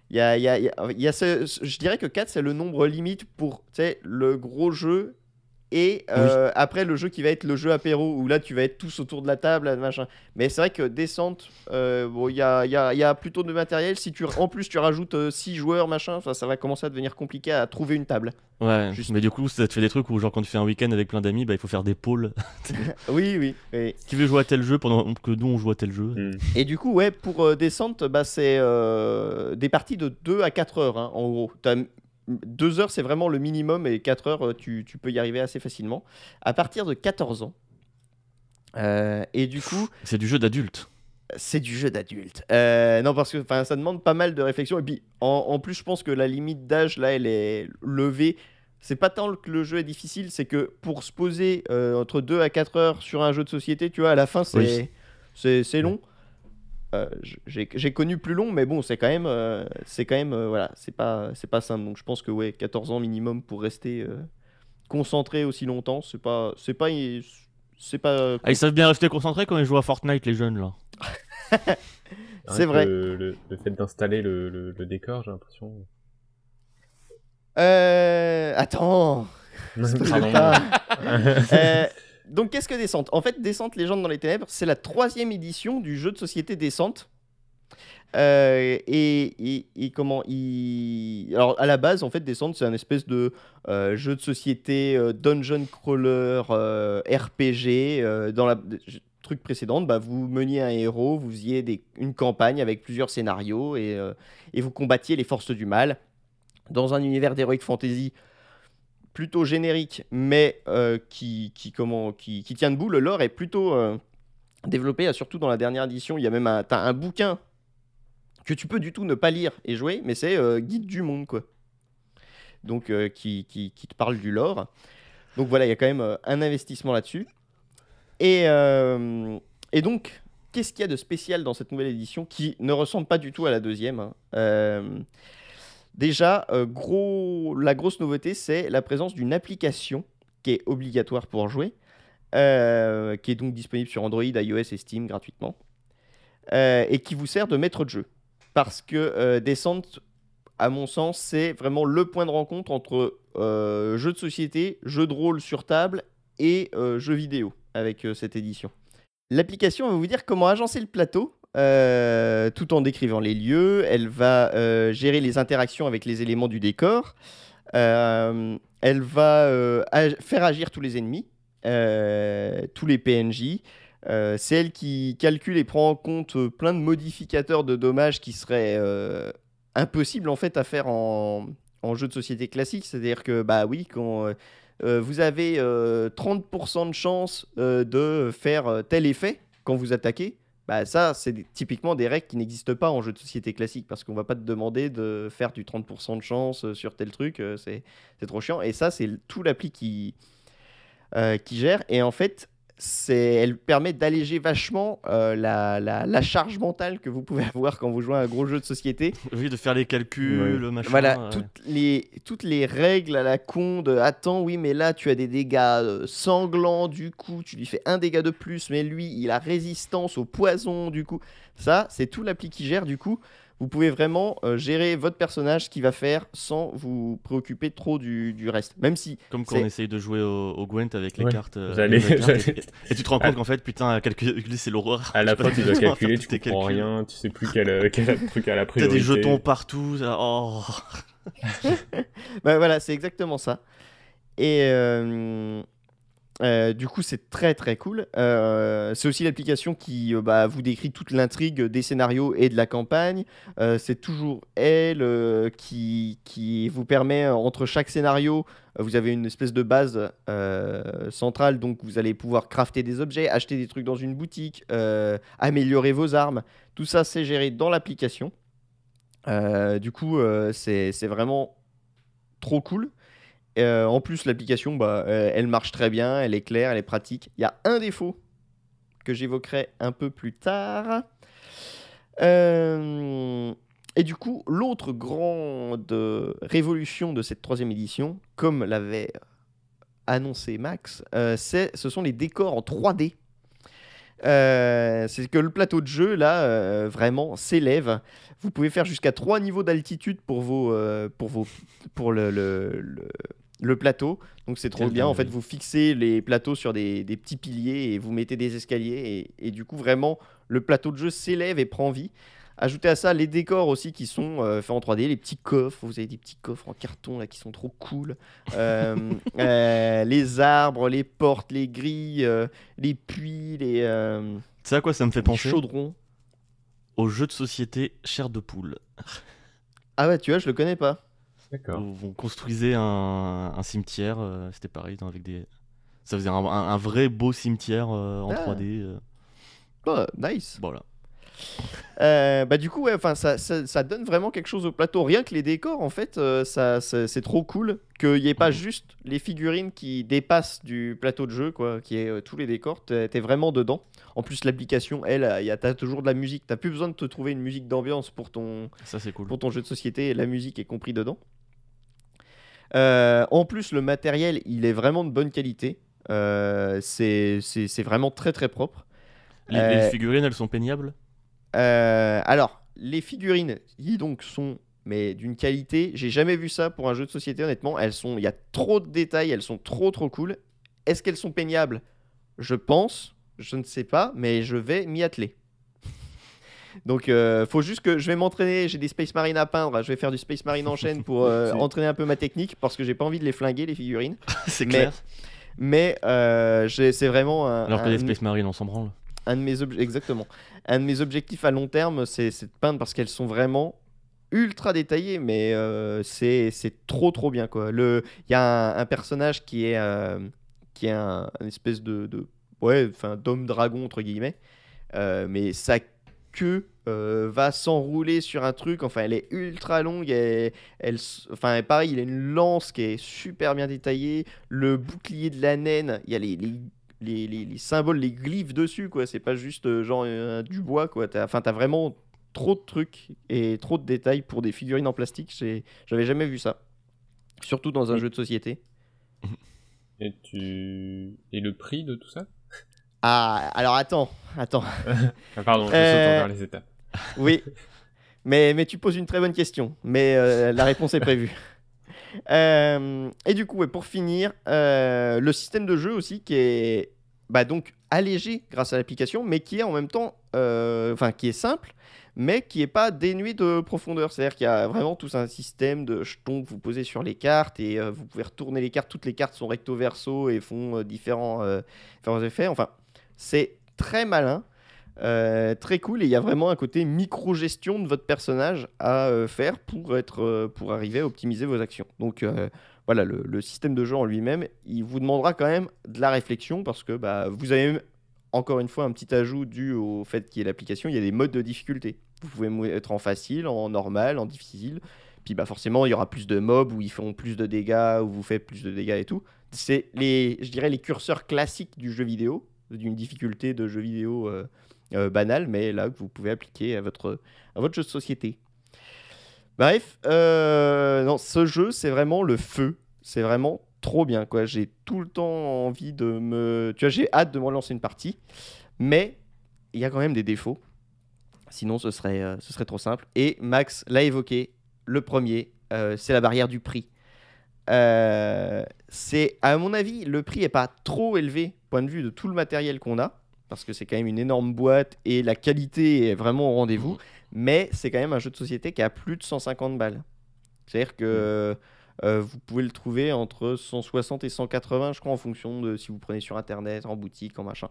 il y a, y y a- je dirais que 4 c'est le nombre limite pour, le gros jeu et euh, après le jeu qui va être le jeu apéro où là tu vas être tous autour de la table, machin. Mais c'est vrai que descente, euh, bon, il y a, il y, a, il y a plutôt de matériel. Si tu, en plus tu rajoutes 6 joueurs, machin, ça, ça va commencer à devenir compliqué à trouver une table. ouais, Juste- mais du coup, ça te fait des trucs où, genre, quand tu fais un week-end avec plein d'amis, bah, il faut faire des pôles. Oui, oui. oui. Qui veut jouer à tel jeu pendant que nous on joue à tel jeu Mm. Et du coup, ouais, pour euh, descente, bah, c'est euh, des parties de 2 à 4 heures, hein, en gros. 2 heures, c'est vraiment le minimum, et 4 heures, euh, tu, tu peux y arriver assez facilement. À partir de 14 ans. Euh, et du coup, C'est du jeu d'adulte. c'est du jeu d'adulte. Euh, non, parce que ça demande pas mal de réflexion. Et puis, en, en plus, je pense que la limite d'âge, là, elle est levée. C'est pas tant que le jeu est difficile, c'est que pour se poser euh, entre 2 à 4 heures sur un jeu de société, tu vois, à la fin, c'est Oui. c'est c'est long. Euh, j'ai connu plus long, mais bon, c'est quand même, euh, c'est quand même, euh, voilà, c'est pas, c'est pas simple. Donc, je pense que ouais, 14 ans minimum pour rester euh, concentré aussi longtemps, c'est pas, c'est pas, c'est pas. Ah, ils savent bien rester concentrés quand ils jouent à Fortnite, les jeunes là. C'est vrai. Le, le- le fait d'installer le, le- le décor, j'ai l'impression. Euh, attends. Pardon. donc, qu'est-ce que Descente? En fait, Descente, Légende dans les Ténèbres, c'est la troisième édition du jeu de société Descente. Euh, et, comment il... Alors, à la base, en fait, Descente, c'est un espèce de euh, jeu de société euh, dungeon crawler RPG. dans la truc précédente, bah, vous meniez un héros, vous faisiez une campagne avec plusieurs scénarios et, et vous combattiez les forces du mal dans un univers d'heroic fantasy plutôt générique, mais euh, qui, qui, comment, qui, tient debout. Le lore est plutôt euh, développé, euh, surtout dans la dernière édition. Il y a même un, un bouquin que tu peux du tout ne pas lire et jouer, mais c'est Guide du monde, quoi. Donc, qui, qui, te parle du lore. Donc voilà, il y a quand même un investissement là-dessus. Et, donc, qu'est-ce qu'il y a de spécial dans cette nouvelle édition qui ne ressemble pas du tout à la deuxième hein Déjà, euh, gros, la grosse nouveauté, c'est la présence d'une application qui est obligatoire pour jouer, euh, qui est donc disponible sur Android, iOS et Steam gratuitement, euh, et qui vous sert de maître de jeu. Parce que Descent, à mon sens, c'est vraiment le point de rencontre entre jeu de société, jeu de rôle sur table et jeu vidéo avec cette édition. L'application va vous dire comment agencer le plateau euh, tout en décrivant les lieux. Elle va euh, gérer les interactions avec les éléments du décor. Euh, elle va faire agir tous les ennemis, tous les PNJ. C'est elle qui calcule et prend en compte plein de modificateurs de dommages qui seraient impossibles en fait à faire en, en jeu de société classique. C'est-à-dire que bah oui, quand vous avez euh, 30% de chance de faire tel effet quand vous attaquez, bah ça, c'est typiquement des règles qui n'existent pas en jeu de société classique parce qu'on va pas te demander de faire du 30% de chance euh, sur tel truc, euh, c'est trop chiant. Et ça, c'est tout l'appli qui, euh, qui gère. Et en fait, elle permet d'alléger vachement euh, la, la- la charge mentale que vous pouvez avoir quand vous jouez à un gros jeu de société. Oui, de faire les calculs, le machin. Voilà, ouais. toutes, les, toutes les règles à la con de attends, oui, mais là tu as des dégâts euh, sanglants, du coup tu lui fais un dégât de plus, mais lui il a résistance au poison, du coup. Ça, c'est tout l'appli qui gère, du coup. Vous pouvez vraiment euh, gérer votre personnage, ce qu'il va faire, sans vous préoccuper trop du, du reste. Même si. Comme quand on essaye de jouer au, au Gwent avec les Ouais, cartes. euh, j'allais- les cartes, et, j'allais- et tu te rends Ah. compte qu'en fait, putain, calculer, c'est l'horreur. À la fin, tu dois calculer, tu tes comprends calculs. rien, tu sais plus quel, quel truc à la T'as priorité. des jetons partout. ça- Oh. Bah, voilà, c'est exactement ça. Et euh, euh, du coup, c'est très très cool. Euh, c'est aussi l'application qui euh, bah, vous décrit toute l'intrigue des scénarios et de la campagne. C'est toujours elle qui, qui vous permet, entre chaque scénario, vous avez une espèce de base centrale, donc vous allez pouvoir crafter des objets, acheter des trucs dans une boutique, améliorer vos armes. Tout ça, c'est géré dans l'application. Du coup, c'est vraiment trop cool. Euh, en plus, l'application, bah, euh, elle marche très bien, elle est claire, elle est pratique. Il y a un défaut que j'évoquerai un peu plus tard. Euh, et du coup, l'autre grande révolution de cette troisième édition, comme l'avait annoncé Max, ce sont les décors en 3D. Euh, c'est que le plateau de jeu, là, vraiment s'élève. Vous pouvez faire jusqu'à 3 niveaux d'altitude pour, vos, pour, vos, le- le plateau. Donc c'est trop bien. En fait, vous fixez les plateaux sur des, des petits piliers et vous mettez des escaliers. Et, et du coup, vraiment, le plateau de jeu s'élève et prend vie. Ajoutez à ça les décors aussi qui sont euh, faits en 3D, les petits coffres. Vous avez des petits coffres en carton là qui sont trop cool. Euh, euh, les arbres, les portes, les grilles, les puits, les, Tu sais à quoi ça me fait penser? chaudrons. Au jeu de société Chair de poule. Ah ouais, tu vois, je le connais pas. On construisait un, un cimetière. euh, C'était pareil, avec des. Ça faisait un, un- un vrai beau cimetière euh, en Ah. 3D. euh, Oh, nice. voilà. Euh, bah du coup, ouais, ça, ça, ça donne vraiment quelque chose au plateau. Rien que les décors, en fait, euh, ça, ça- c'est trop cool qu'il n'y ait pas juste les figurines qui dépassent du plateau de jeu, quoi, qui est euh, tous les décors. T'es t'es vraiment dedans. En plus, l'application, elle, y a- t'as toujours de la musique. T'as plus besoin de te trouver une musique d'ambiance pour ton, Ça, c'est cool. pour ton jeu de société, la musique est compris dedans. Euh, en plus, le matériel, il est vraiment de bonne qualité. Euh, c'est vraiment très très propre. Les, Euh, les figurines, elles sont peignables? Alors, les figurines, qui donc sont mais d'une qualité, j'ai jamais vu ça pour un jeu de société honnêtement. Elles sont, il y a trop de détails, elles sont trop trop cool. Est-ce qu'elles sont peignables? Je pense, je ne sais pas, mais je vais m'y atteler. Donc, euh, faut juste que je vais m'entraîner. J'ai des Space Marine à peindre. Je vais faire du Space Marine en chaîne pour euh, entraîner un peu ma technique parce que j'ai pas envie de les flinguer les figurines. C'est clair. Mais euh, c'est vraiment un, Alors que un- les Space Marine, on s'en branle. un de mes exactement un de mes objectifs à long terme c'est de peindre parce qu'elles sont vraiment ultra détaillées mais euh, c'est trop trop bien quoi le il y a un, un personnage qui est euh, qui est un, un espèce de, de ouais enfin d'homme dragon entre guillemets Euh, mais sa euh, va s'enrouler sur un truc enfin elle est ultra longue et elle enfin pareil il a une lance qui est super bien détaillée le bouclier de la naine il y a les, les les, les- les symboles, les glyphes dessus, quoi. C'est pas juste euh, genre euh, du bois, quoi. T'as- Enfin, t'as vraiment trop de trucs et trop de détails pour des figurines en plastique. J'avais jamais vu ça. Surtout dans un Oui. jeu de société. Et tu. Et le prix de tout ça? Ah, alors attends, attends. ah, Pardon, je Euh, saute encore les étapes. Oui, mais, mais tu poses une très bonne question. Mais euh, la réponse est prévue. Euh, et du coup, ouais, pour finir, euh, le système de jeu aussi qui est bah, donc allégé grâce à l'application, mais qui est en même temps, euh, enfin qui est simple, mais qui est pas dénué de profondeur. C'est-à-dire qu'il y a vraiment tout un système de jetons que vous posez sur les cartes et euh, vous pouvez retourner les cartes. Toutes les cartes sont recto verso et font euh, différents, euh, différents effets. Enfin, c'est très malin. Euh, très cool et il y a vraiment un côté micro-gestion de votre personnage à euh, faire pour, être, euh, pour arriver à optimiser vos actions. Donc voilà, le, le système de jeu en lui-même, il vous demandera quand même de la réflexion parce que bah, vous avez encore une fois un petit ajout dû au fait qu'il y ait l'application, il y a des modes de difficulté. Vous pouvez être en facile, en normal, en difficile. Puis bah forcément, il y aura plus de mobs où ils font plus de dégâts, où vous faites plus de dégâts et tout. C'est les, je dirais les curseurs classiques du jeu vidéo, d'une difficulté de jeu vidéo euh, euh, banal, mais là que vous pouvez appliquer à votre, jeu de société. Bref, euh, non, ce jeu, c'est vraiment le feu. C'est vraiment trop bien, quoi. J'ai tout le temps envie de me... Tu vois, j'ai hâte de me relancer une partie, mais il y a quand même des défauts. Sinon, ce serait, trop simple. Et Max l'a évoqué, le premier, c'est la barrière du prix. Euh, c'est, à mon avis, le prix est pas trop élevé, point de vue de tout le matériel qu'on a, parce que c'est quand même une énorme boîte et la qualité est vraiment au rendez-vous. Mais c'est quand même un jeu de société qui a plus de 150 balles. C'est-à-dire que euh, vous pouvez le trouver entre 160 et 180, je crois, en fonction de si vous prenez sur internet, en boutique, en machin.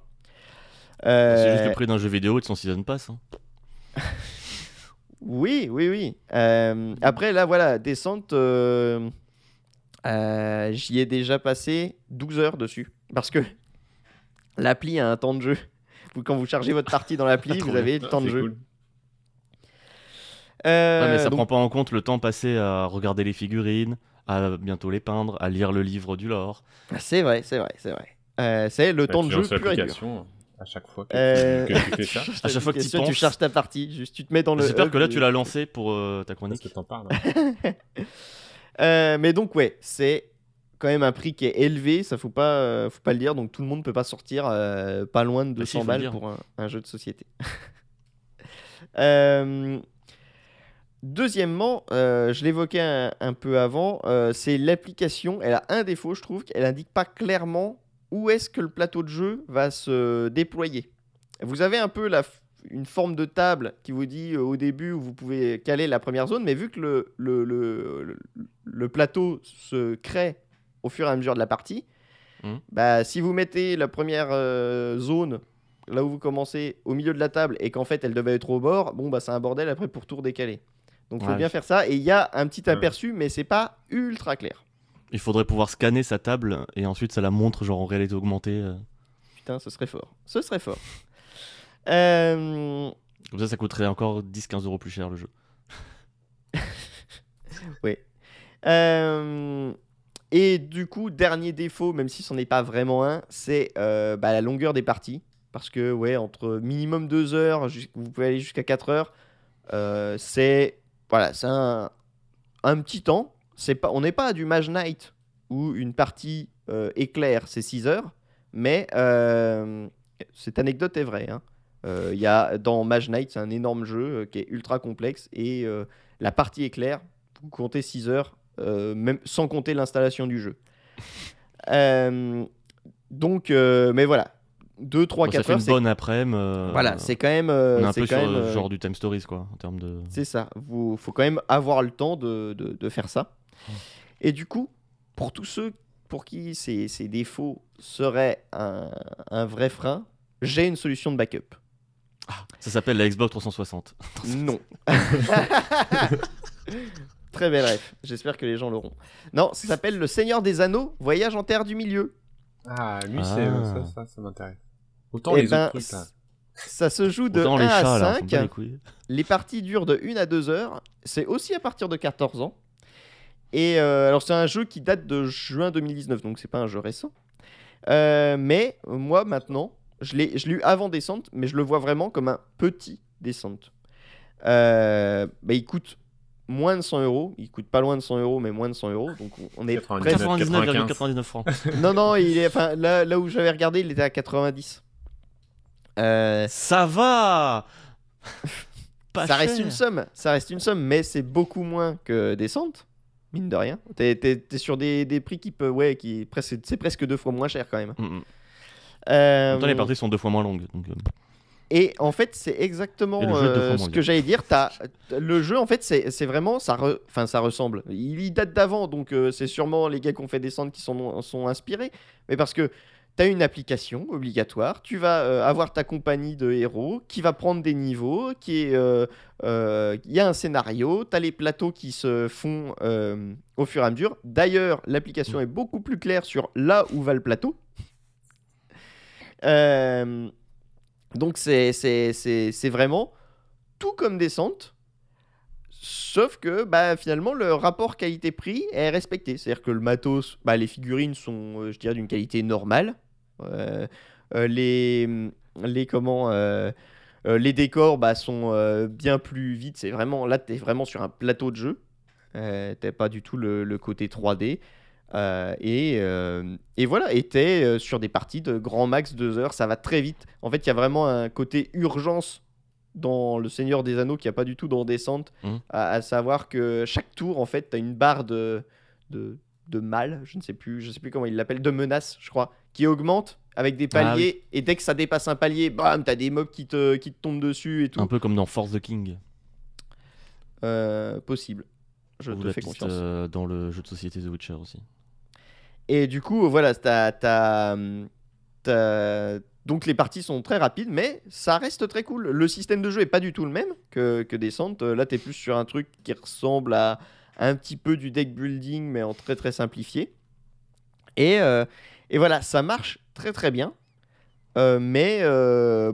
C'est juste Euh, le prix d'un jeu vidéo et de son season pass. hein. Oui, oui, oui. Euh, après, là, voilà, descente, euh, j'y ai déjà passé 12 heures dessus. Parce que l'appli a un temps de jeu. Vous- Quand vous chargez votre partie dans l'appli, vous avez le Ah, temps de jeu. cool. Euh, Ouais, mais ça donc- prend pas en compte le temps passé à regarder les figurines, à bientôt les peindre, à lire le livre du lore. C'est vrai, c'est vrai, c'est vrai. Euh, c'est le Bah, temps de jeu pur et dur. à chaque fois que, Euh, tu, que tu fais ça. À chaque fois que tu charges ta partie, juste tu te mets dans le. J'espère que là tu l'as lancé pour euh, ta Parce chronique. que t'en parles. Euh, mais donc ouais, c'est quand même un prix qui est élevé, ça faut pas, euh, faut pas le dire. Donc tout le monde peut pas sortir euh, pas loin de Bah si, 200 faut le balles pour un, un jeu de société. Euh, Deuxièmement, je l'évoquais un, un peu avant, c'est l'application. Elle a un défaut, je trouve, qu'elle indique pas clairement où est-ce que le plateau de jeu va se déployer. Vous avez un peu la, une forme de table qui vous dit euh, au début où vous pouvez caler la première zone, mais vu que le, le, le, plateau se crée au fur et à mesure de la partie, Mhm. bah, si vous mettez la première euh, zone là où vous commencez au milieu de la table et qu'en fait elle devait être au bord, bon bah c'est un bordel après pour tout redécaler. Donc faut Ouais. bien faire ça et il y a un petit aperçu mais c'est pas ultra clair. Il faudrait pouvoir scanner sa table et ensuite ça la montre genre en réalité augmentée. euh. Putain, ce serait fort. Ce serait fort. Euh, Comme ça, ça coûterait encore 10-15 euros plus cher le jeu. Euh, et du coup, dernier défaut, même si c'en est pas vraiment un, c'est euh, bah, la longueur des parties. Parce que, ouais, entre minimum 2 heures, vous pouvez aller jusqu'à 4 heures, euh, c'est voilà, c'est un, un petit temps. C'est pas, on n'est pas à du Mage Knight où une partie éclair, c'est 6 heures. Mais cette anecdote est vraie. hein. Euh, Il y a, dans Mage Knight, c'est un énorme jeu euh, qui est ultra complexe. Et euh, la partie éclair, vous comptez 6 heures, euh, même sans compter l'installation du jeu. Euh, donc, euh, mais voilà. 2, 3, Bon, ça 4 fait heures, une c'est bonne après-midi. euh, voilà, c'est quand même. euh, On est un peu quand sur même, le euh, genre du Time Stories, quoi, en termes de. C'est ça. Il faut quand même avoir le temps de, de- de faire ça. Et du coup, pour tous ceux pour qui ces, ces défauts seraient un, un vrai frein, j'ai une solution de backup. Ça s'appelle la Xbox 360. Non. Très belle ref. J'espère que les gens l'auront. Non, ça s'appelle Le Seigneur des Anneaux, Voyage en Terre du Milieu. Ah, lui, Ah. c'est ça, ça, ça m'intéresse. Autant Eh les ben, autres trucs là. Ça se joue de Autant 1 les à chats, là, 5. font pas les parties durent de 1 à 2 heures. C'est aussi à partir de 14 ans. Et euh, alors, c'est un jeu qui date de juin 2019, donc c'est pas un jeu récent. Euh, mais moi, maintenant, je l'ai je l'ai eu avant Descente, mais je le vois vraiment comme un petit Descente. Euh, bah, il coûte moins de 100 euros. Il coûte pas loin de 100 euros, mais moins de 100 euros. Donc, on- est 99. presque. 99,99 francs. Non, non, il est, enfin, là, là où j'avais regardé, il était à 90. Euh, Ça va Pas ça reste une somme, ça reste une somme, mais c'est beaucoup moins que Descente, mine de rien. T'es, t'es- t'es sur des, des prix qui peuvent, ouais, qui presque, c'est presque deux fois moins cher quand même. Mm, mm. Euh, En même temps, les parties sont deux fois moins longues. Donc, euh, Et en fait, c'est exactement euh, ce que j'allais dire. Le jeu, en fait, c'est, vraiment, ça, re- enfin, ça ressemble. Il, il date d'avant, donc euh, c'est sûrement les gars qui ont fait Descente qui sont, sont inspirés. Mais parce que T'as une application obligatoire, tu vas euh, avoir ta compagnie de héros qui va prendre des niveaux, qui est, euh, euh, il y a un scénario, tu as les plateaux qui se font au fur et à mesure. D'ailleurs, l'application est beaucoup plus claire sur là où va le plateau. Euh, donc c'est vraiment tout comme descente, sauf que bah, finalement le rapport qualité-prix est respecté. C'est-à-dire que le matos, bah, les figurines sont, euh, je dirais, d'une qualité normale. Euh, les, les, comment, les décors bah, sont bien plus. C'est vraiment, là, tu es vraiment sur un plateau de jeu. T'as pas du tout le côté 3D. Euh, et, euh, et voilà, t'es euh, sur des parties de grand max 2 heures, ça va très vite. En fait, il y a vraiment un côté urgence dans Le Seigneur des Anneaux qui n'y a pas du tout dans Descente, Mhm. à, à savoir que chaque tour, en fait, tu as une barre de, de, de mal, je ne sais plus, je sais plus comment il l'appelle, de menace, je crois, qui augmente avec des Ah paliers, et dès que ça dépasse un palier, bam, t'as des mobs qui te, qui te tombent dessus et tout. Un peu comme dans Force the King. Euh, possible. Je ou te fais confiance. dans le jeu de société The Witcher aussi. Et du coup, voilà, t'as, donc les parties sont très rapides, mais ça reste très cool. Le système de jeu est pas du tout le même que, que Descent. Euh, Là, t'es plus sur un truc qui ressemble à un petit peu du deck building, mais en très très simplifié. Et, euh, et voilà, ça marche très très bien. Euh, mais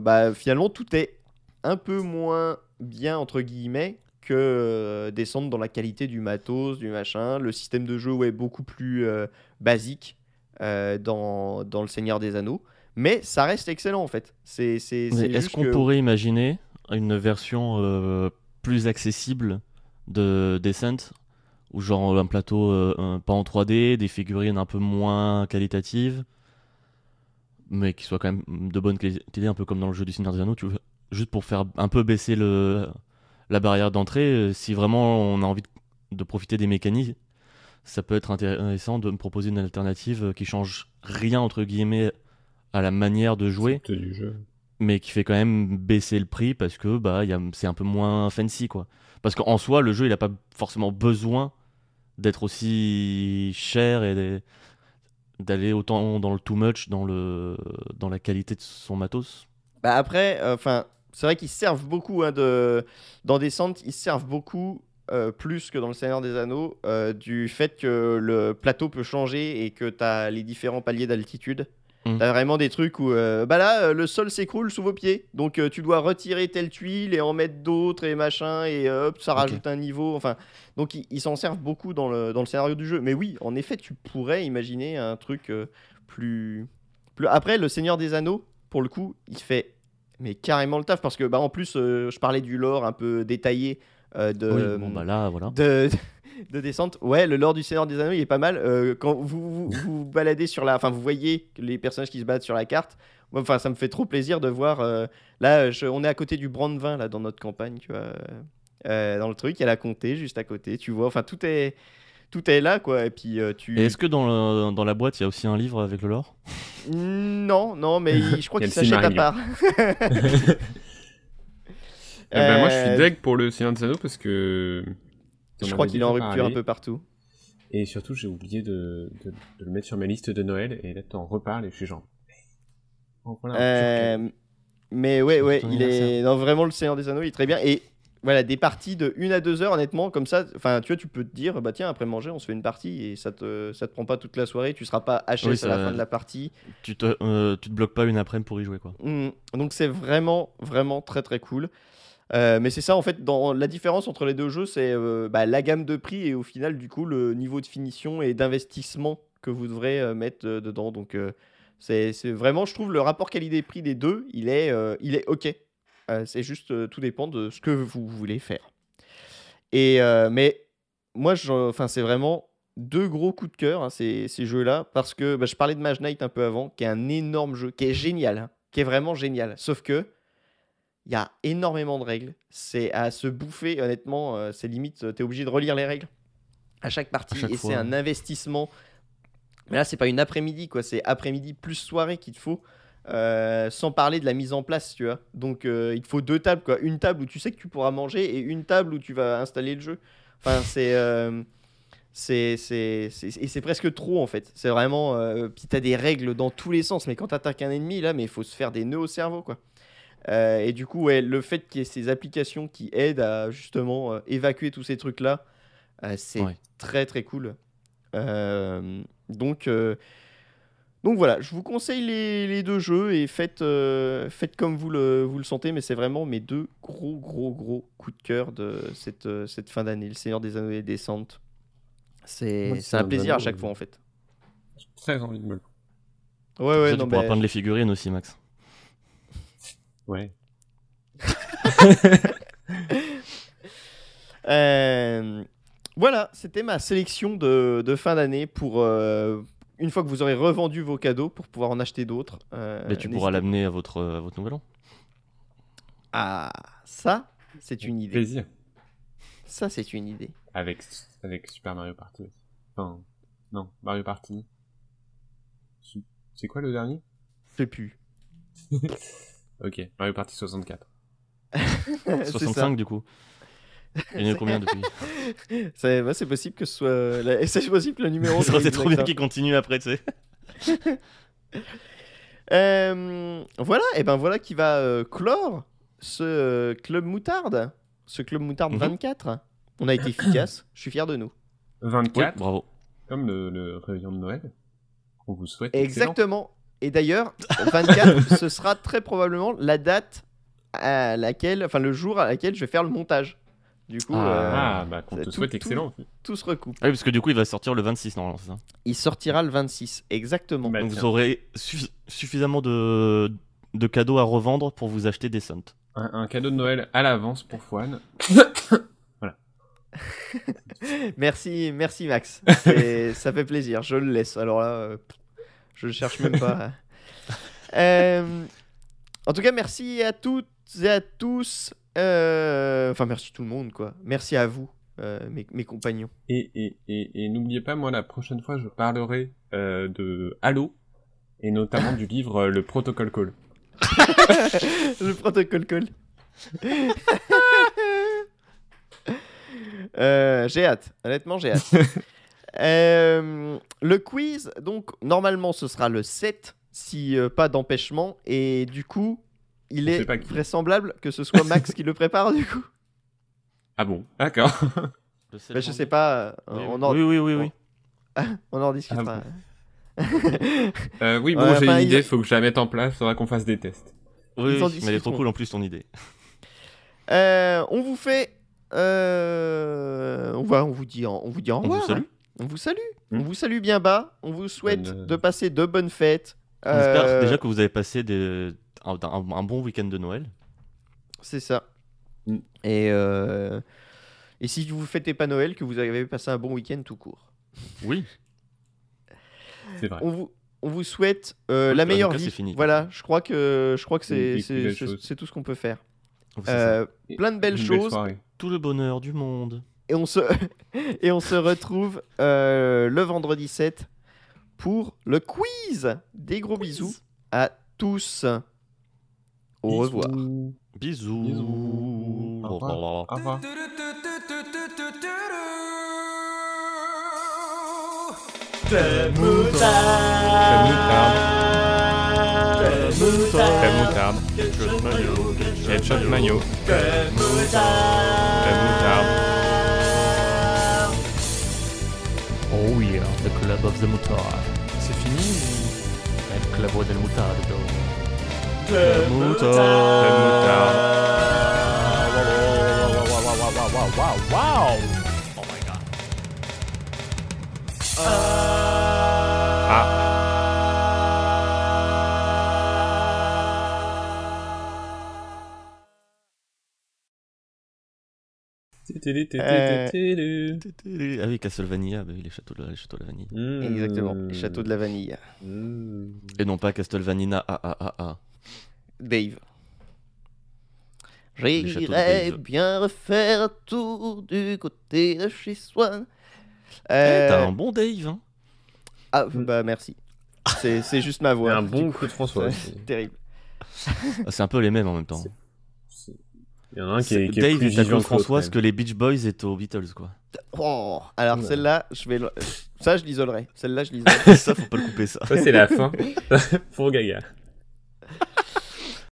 bah, finalement, tout est un peu moins bien, entre guillemets, que euh, descendre dans la qualité du matos, du machin. Le système de jeu est beaucoup plus euh, basique euh, dans, dans Le Seigneur des Anneaux. Mais ça reste excellent en fait. C'est, c'est, Mais c'est Est-ce qu'on que- pourrait imaginer une version plus accessible de Descent ou genre un plateau euh, pas en 3D, des figurines un peu moins qualitatives, mais qui soient quand même de bonne qualité, un peu comme dans le jeu du Seigneur des Anneaux, tu vois, juste pour faire un peu baisser le, la barrière d'entrée. euh, Si vraiment on a envie de, de profiter des mécaniques, ça peut être intéressant de me proposer une alternative euh, qui change rien entre guillemets à la manière de jouer C'est du jeu. mais qui fait quand même baisser le prix parce que bah y a- c'est un peu moins fancy quoi. Parce qu'en soi le jeu il a pas forcément besoin d'être aussi cher et d'aller autant dans le too much dans le dans la qualité de son matos. Bah après, enfin, c'est vrai qu'ils servent beaucoup hein, de... dans Descent, ils servent beaucoup euh, plus que dans le Seigneur des Anneaux euh, du fait que le plateau peut changer et que tu as les différents paliers d'altitude. Mm. T'as vraiment des trucs où, euh, bah là, le sol s'écroule sous vos pieds, donc tu dois retirer telle tuile et en mettre d'autres et machin, et hop, ça rajoute un niveau. Enfin, donc ils ils s'en servent beaucoup dans le, dans le scénario du jeu. Mais oui, en effet, tu pourrais imaginer un truc plus, plus. Après, le Seigneur des Anneaux, pour le coup, il fait mais carrément le taf parce que bah en plus, euh, je parlais du lore un peu détaillé euh, de Oui, bon, bah là, voilà. de, de descente. Ouais, le lore du Seigneur des Anneaux, il est pas mal. Euh, quand vous, vous vous baladez sur la... Enfin, vous voyez les personnages qui se battent sur la carte. Enfin, ça me fait trop plaisir de voir... là, je- on est à côté du Brandevin, là, dans notre campagne, tu vois. Dans le truc, il y a la comté juste à côté, tu vois. Enfin, tout est... Tout est là, quoi. Et puis, euh, tu... Et est-ce que dans, le- dans la boîte, il y a aussi un livre avec le lore? Non, non, mais il- je crois qu'il s'achète à part. Eh ben, moi, je Euh, suis deg pour le Seigneur des Anneaux parce que. Je crois avait qu'il est en déjà rupture un parlé. peu partout. Et surtout, j'ai oublié de, de- de le mettre sur ma liste de Noël. Et là, t'en reparles et je suis genre. Oh, voilà, petit Euh, mais ouais, ouais, il est non, vraiment le Seigneur des Anneaux, il est très bien. Et voilà, des parties de 1 à 2 heures, honnêtement, comme ça, enfin, tu vois, tu peux te dire, bah tiens, après manger, on se fait une partie et ça te, ça te prend pas toute la soirée, tu seras pas HS Oui, à la fin de la partie. tu te, euh, tu te bloques pas une après-midi pour y jouer, quoi. Mm. Donc c'est vraiment, vraiment très très cool. Euh, mais c'est ça en fait, dans la différence entre les deux jeux, c'est euh, bah, la gamme de prix et au final du coup le niveau de finition et d'investissement que vous devrez mettre dedans. Donc c'est c'est vraiment, je trouve le rapport qualité-prix des deux, il est, il est ok. Euh, c'est juste, euh, tout dépend de ce que vous voulez faire. Et euh, mais moi, enfin c'est vraiment deux gros coups de cœur hein, ces, ces jeux-là parce que bah, je parlais de Mage Knight un peu avant, qui est un énorme jeu, qui est génial, hein, qui est vraiment génial. Sauf que il y a énormément de règles. C'est à se bouffer, honnêtement, euh, c'est limite, tu es obligé de relire les règles à chaque partie. chaque et c'est un investissement. Mais là, c'est pas une après-midi, quoi. C'est après-midi plus soirée qu'il te faut. Euh, sans parler de la mise en place, tu vois. Donc, euh, il te faut deux tables, quoi. Une table où tu sais que tu pourras manger et une table où tu vas installer le jeu. Enfin, c'est. euh, c'est, c'est, c'est- et c'est presque trop en fait. C'est vraiment. Euh, puis t'as des règles dans tous les sens. Mais quand t'attaques un ennemi, là, mais il faut se faire des nœuds au cerveau, quoi. Et du coup, ouais, le fait qu'il y ait ces applications qui aident à justement évacuer tous ces trucs-là, c'est Ouais. très très cool. Donc, donc voilà, je vous conseille les, les deux jeux et faites, euh, faites comme vous le, vous le sentez, mais c'est vraiment mes deux gros gros gros coups de cœur de cette, euh, cette fin d'année, Le Seigneur des Anneaux et des Descentes. C'est un un plaisir à chaque euh, fois en fait. J'ai très envie de me le. Ouais, Ça, ouais, tu non, pourras mais- peindre les figurines aussi, Max. Ouais. Euh, voilà, c'était ma sélection de, de fin d'année pour euh, une fois que vous aurez revendu vos cadeaux pour pouvoir en acheter d'autres. euh, Mais tu pourras l'amener à votre, à votre nouvel an. Ah, ça, c'est une idée. Plaisir. Ça, c'est une idée. Avec, avec Super Mario Party aussi. Enfin, non, Mario Party. C'est quoi le dernier? Je sais plus. Ok, Mario Party 64. C'est 65 du coup. Il y en a combien depuis ça. C'est possible que ce soit. la- C'est possible que le numéro. Ça soit trop bien qu'il continue après, tu sais. Euh, voilà, et ben voilà qui va euh, clore ce euh, club moutarde, ce club moutarde Mhm. 24. On a été efficace. Je suis fier de nous. 24, Bravo. comme le, le réveillon de Noël. On vous souhaite. excellent. Exactement. Et d'ailleurs, 24, ce sera très probablement la date à laquelle, enfin le jour à laquelle je vais faire le montage. Du coup, Ah. euh, Ah, bah, qu'on te tout- souhaite tout- excellent. tout se recoupe. Ah oui, parce que du coup, il va sortir le 26 normalement, c'est ça? Il sortira le 26, exactement. Bah, Donc tiens, vous aurez suffi- suffisamment de... de cadeaux à revendre pour vous acheter des Sunt. un, un cadeau de Noël à l'avance pour Fouane. Merci, merci Max. C'est- ça fait plaisir. Je le laisse. Alors là, euh, je ne cherche même pas. Euh, en tout cas, merci à toutes et à tous. Euh, Enfin, merci tout le monde, quoi. Merci à vous, euh, mes, mes compagnons. Et, et, et, et n'oubliez pas, moi, la prochaine fois, je parlerai euh, de Halo, et notamment du livre Le Protocol Call. le protocole call. Euh, j'ai hâte, honnêtement j'ai hâte. Euh, le quiz, donc normalement ce sera le 7, si euh, pas d'empêchement, et du coup il est vraisemblable que ce soit Max qui le prépare du coup. Ah bon D'accord. Bah, je sais pas, euh, Oui, on, en, oui, oui, oui, oui. on en discutera. Euh, oui, bon, Ouais, j'ai enfin, une il- idée, faut que je la mette en place, faudra qu'on fasse des tests. Oui, mais elle est trop cool en plus ton idée. Euh, on vous fait. euh, on, va, on vous dit, en- on vous dit au On vous revoir. salue. On vous salue. Hmm. On vous salue bien bas. On vous souhaite Bonne, de passer de bonnes fêtes. On espère Euh, déjà que vous avez passé des- un, un- un bon week-end de Noël. C'est ça. Mm. Et, euh, et si vous fêtez pas Noël, que vous avez passé un bon week-end tout court. Oui. C'est vrai. On vous, on vous souhaite euh, Oui, la meilleure cas, vie. c'est fini. Voilà, je crois que, je crois que Une c'est, tout ce qu'on peut faire. Euh, plein de belles belle choses. Tout le bonheur du monde. Et on se, et on se retrouve euh, le vendredi 7 pour le quiz. Des gros bisous à tous. Au revoir. Bisous. Bisous. Au revoir. Au revoir. Crème Crème moutarde. Crème moutarde. Crème moutarde. Ketchup mayo. Ketchup mayo. Oh yeah, the club of the moutarde. C'est fini El club del Oh my god. Ah. Ah oui, Castlevania, bah oui, les châteaux de la, les châteaux de la vanille. Exactement. Les châteaux de la vanille. Mmh. Et non pas Castlevania ah ah ah ah. Dave. J'irais bien refaire un tour du côté de chez Swan. Eh, Euh, T'as un bon Dave, hein Ah, bah merci. C'est c'est juste ma voix. un bon coup. coup de François C'est. Terrible. Ah, C'est un peu les mêmes en même temps. Il y en a un qui est, qui est Dave plus est à Claude que les Beach Boys étaient aux Beatles, quoi. Oh, alors Ouais. celle-là, je vais. Ça, je l'isolerai. Celle-là, je l'isolerai. ça, faut pas le couper, ça. Ça, c'est la fin pour Gaga.